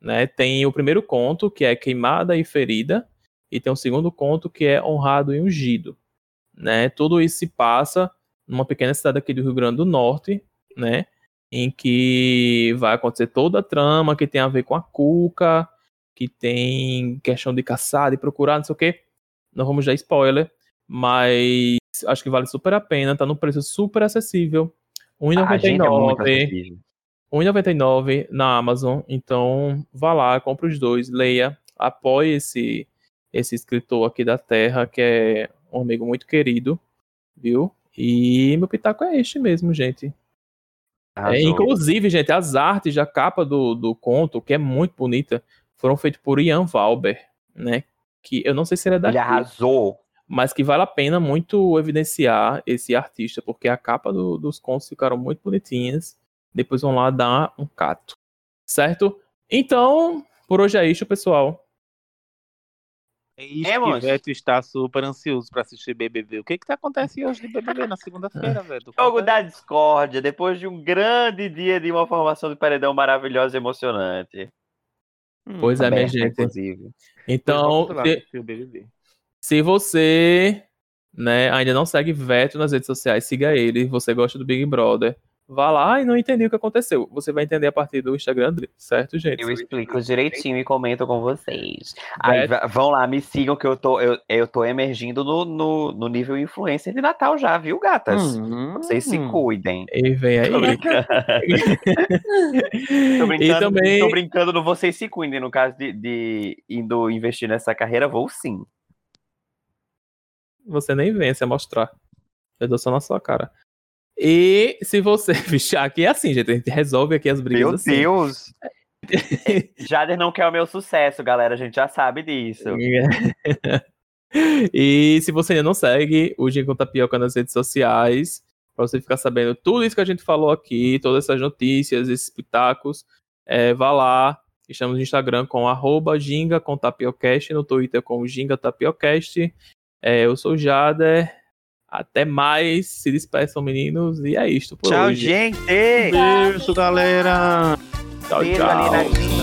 né, tem o primeiro conto, que é Queimada e Ferida, e tem o segundo conto, que é Honrado e Ungido, né, tudo isso se passa numa pequena cidade aqui do Rio Grande do Norte, né, em que vai acontecer toda a trama que tem a ver com a Cuca, que tem questão de caçar, de procurar, não sei o quê. Não vamos dar spoiler, mas acho que vale super a pena, tá no preço super acessível. A gente é muito 1,99 acessível. 1,99 na Amazon. Então, vá lá, compre os dois, leia, apoie esse, esse escritor aqui da Terra, que é um amigo muito querido, viu? E meu pitaco é este mesmo, gente. É, inclusive, gente, as artes da capa do, do conto, que é muito bonita, foram feitas por Ian Valber, né? Que eu não sei se ele é daqui, Ele arrasou. Mas que vale a pena muito evidenciar esse artista, porque a capa do- dos contos ficaram muito bonitinhas. Depois vão lá dar um cato. Certo? Então, por hoje é isso, pessoal. É isso É. Veto está super ansioso para assistir BBB. O que que tá acontecendo hoje de BBB na segunda-feira, Veto? Jogo da discórdia, depois de um grande dia de uma formação de paredão maravilhosa e emocionante. Hum, Pois é, minha Aberta, gente. Inclusive. Então, lá se, você né, ainda não segue Veto nas redes sociais, siga ele. Você gosta do Big Brother, vá lá e não entendeu o que aconteceu. Você vai entender a partir do Instagram dele, certo, gente? Eu explico direitinho e comento com vocês. Aí vão lá, me sigam que eu tô, eu, eu tô emergindo no, no, no nível influencer de Natal já, viu, gatas? Hum, Vocês se cuidem. E vem aí. Tô brincando. Tô E brincando, também- tô brincando no vocês se cuidem. No caso de, de indo investir nessa carreira, vou sim. Você nem vem se mostrar. Eu dou só na sua cara. E se você. Vixe, aqui é assim, gente. A gente resolve aqui as brigas Meu assim. Deus! Jader não quer o meu sucesso, galera. A gente já sabe disso. e se você ainda não segue o Gin com Tapioca nas redes sociais, pra você ficar sabendo tudo isso que a gente falou aqui, todas essas notícias, esses pitacos, é, vá lá. Estamos no Instagram com arroba Ginga com Tapiocast, no Twitter com Ginga Tapiocast. É, eu sou o Jader. Até mais. Se despeçam, meninos. E é isto por Tchau, hoje. gente! Beijo, galera! Tchau, tchau.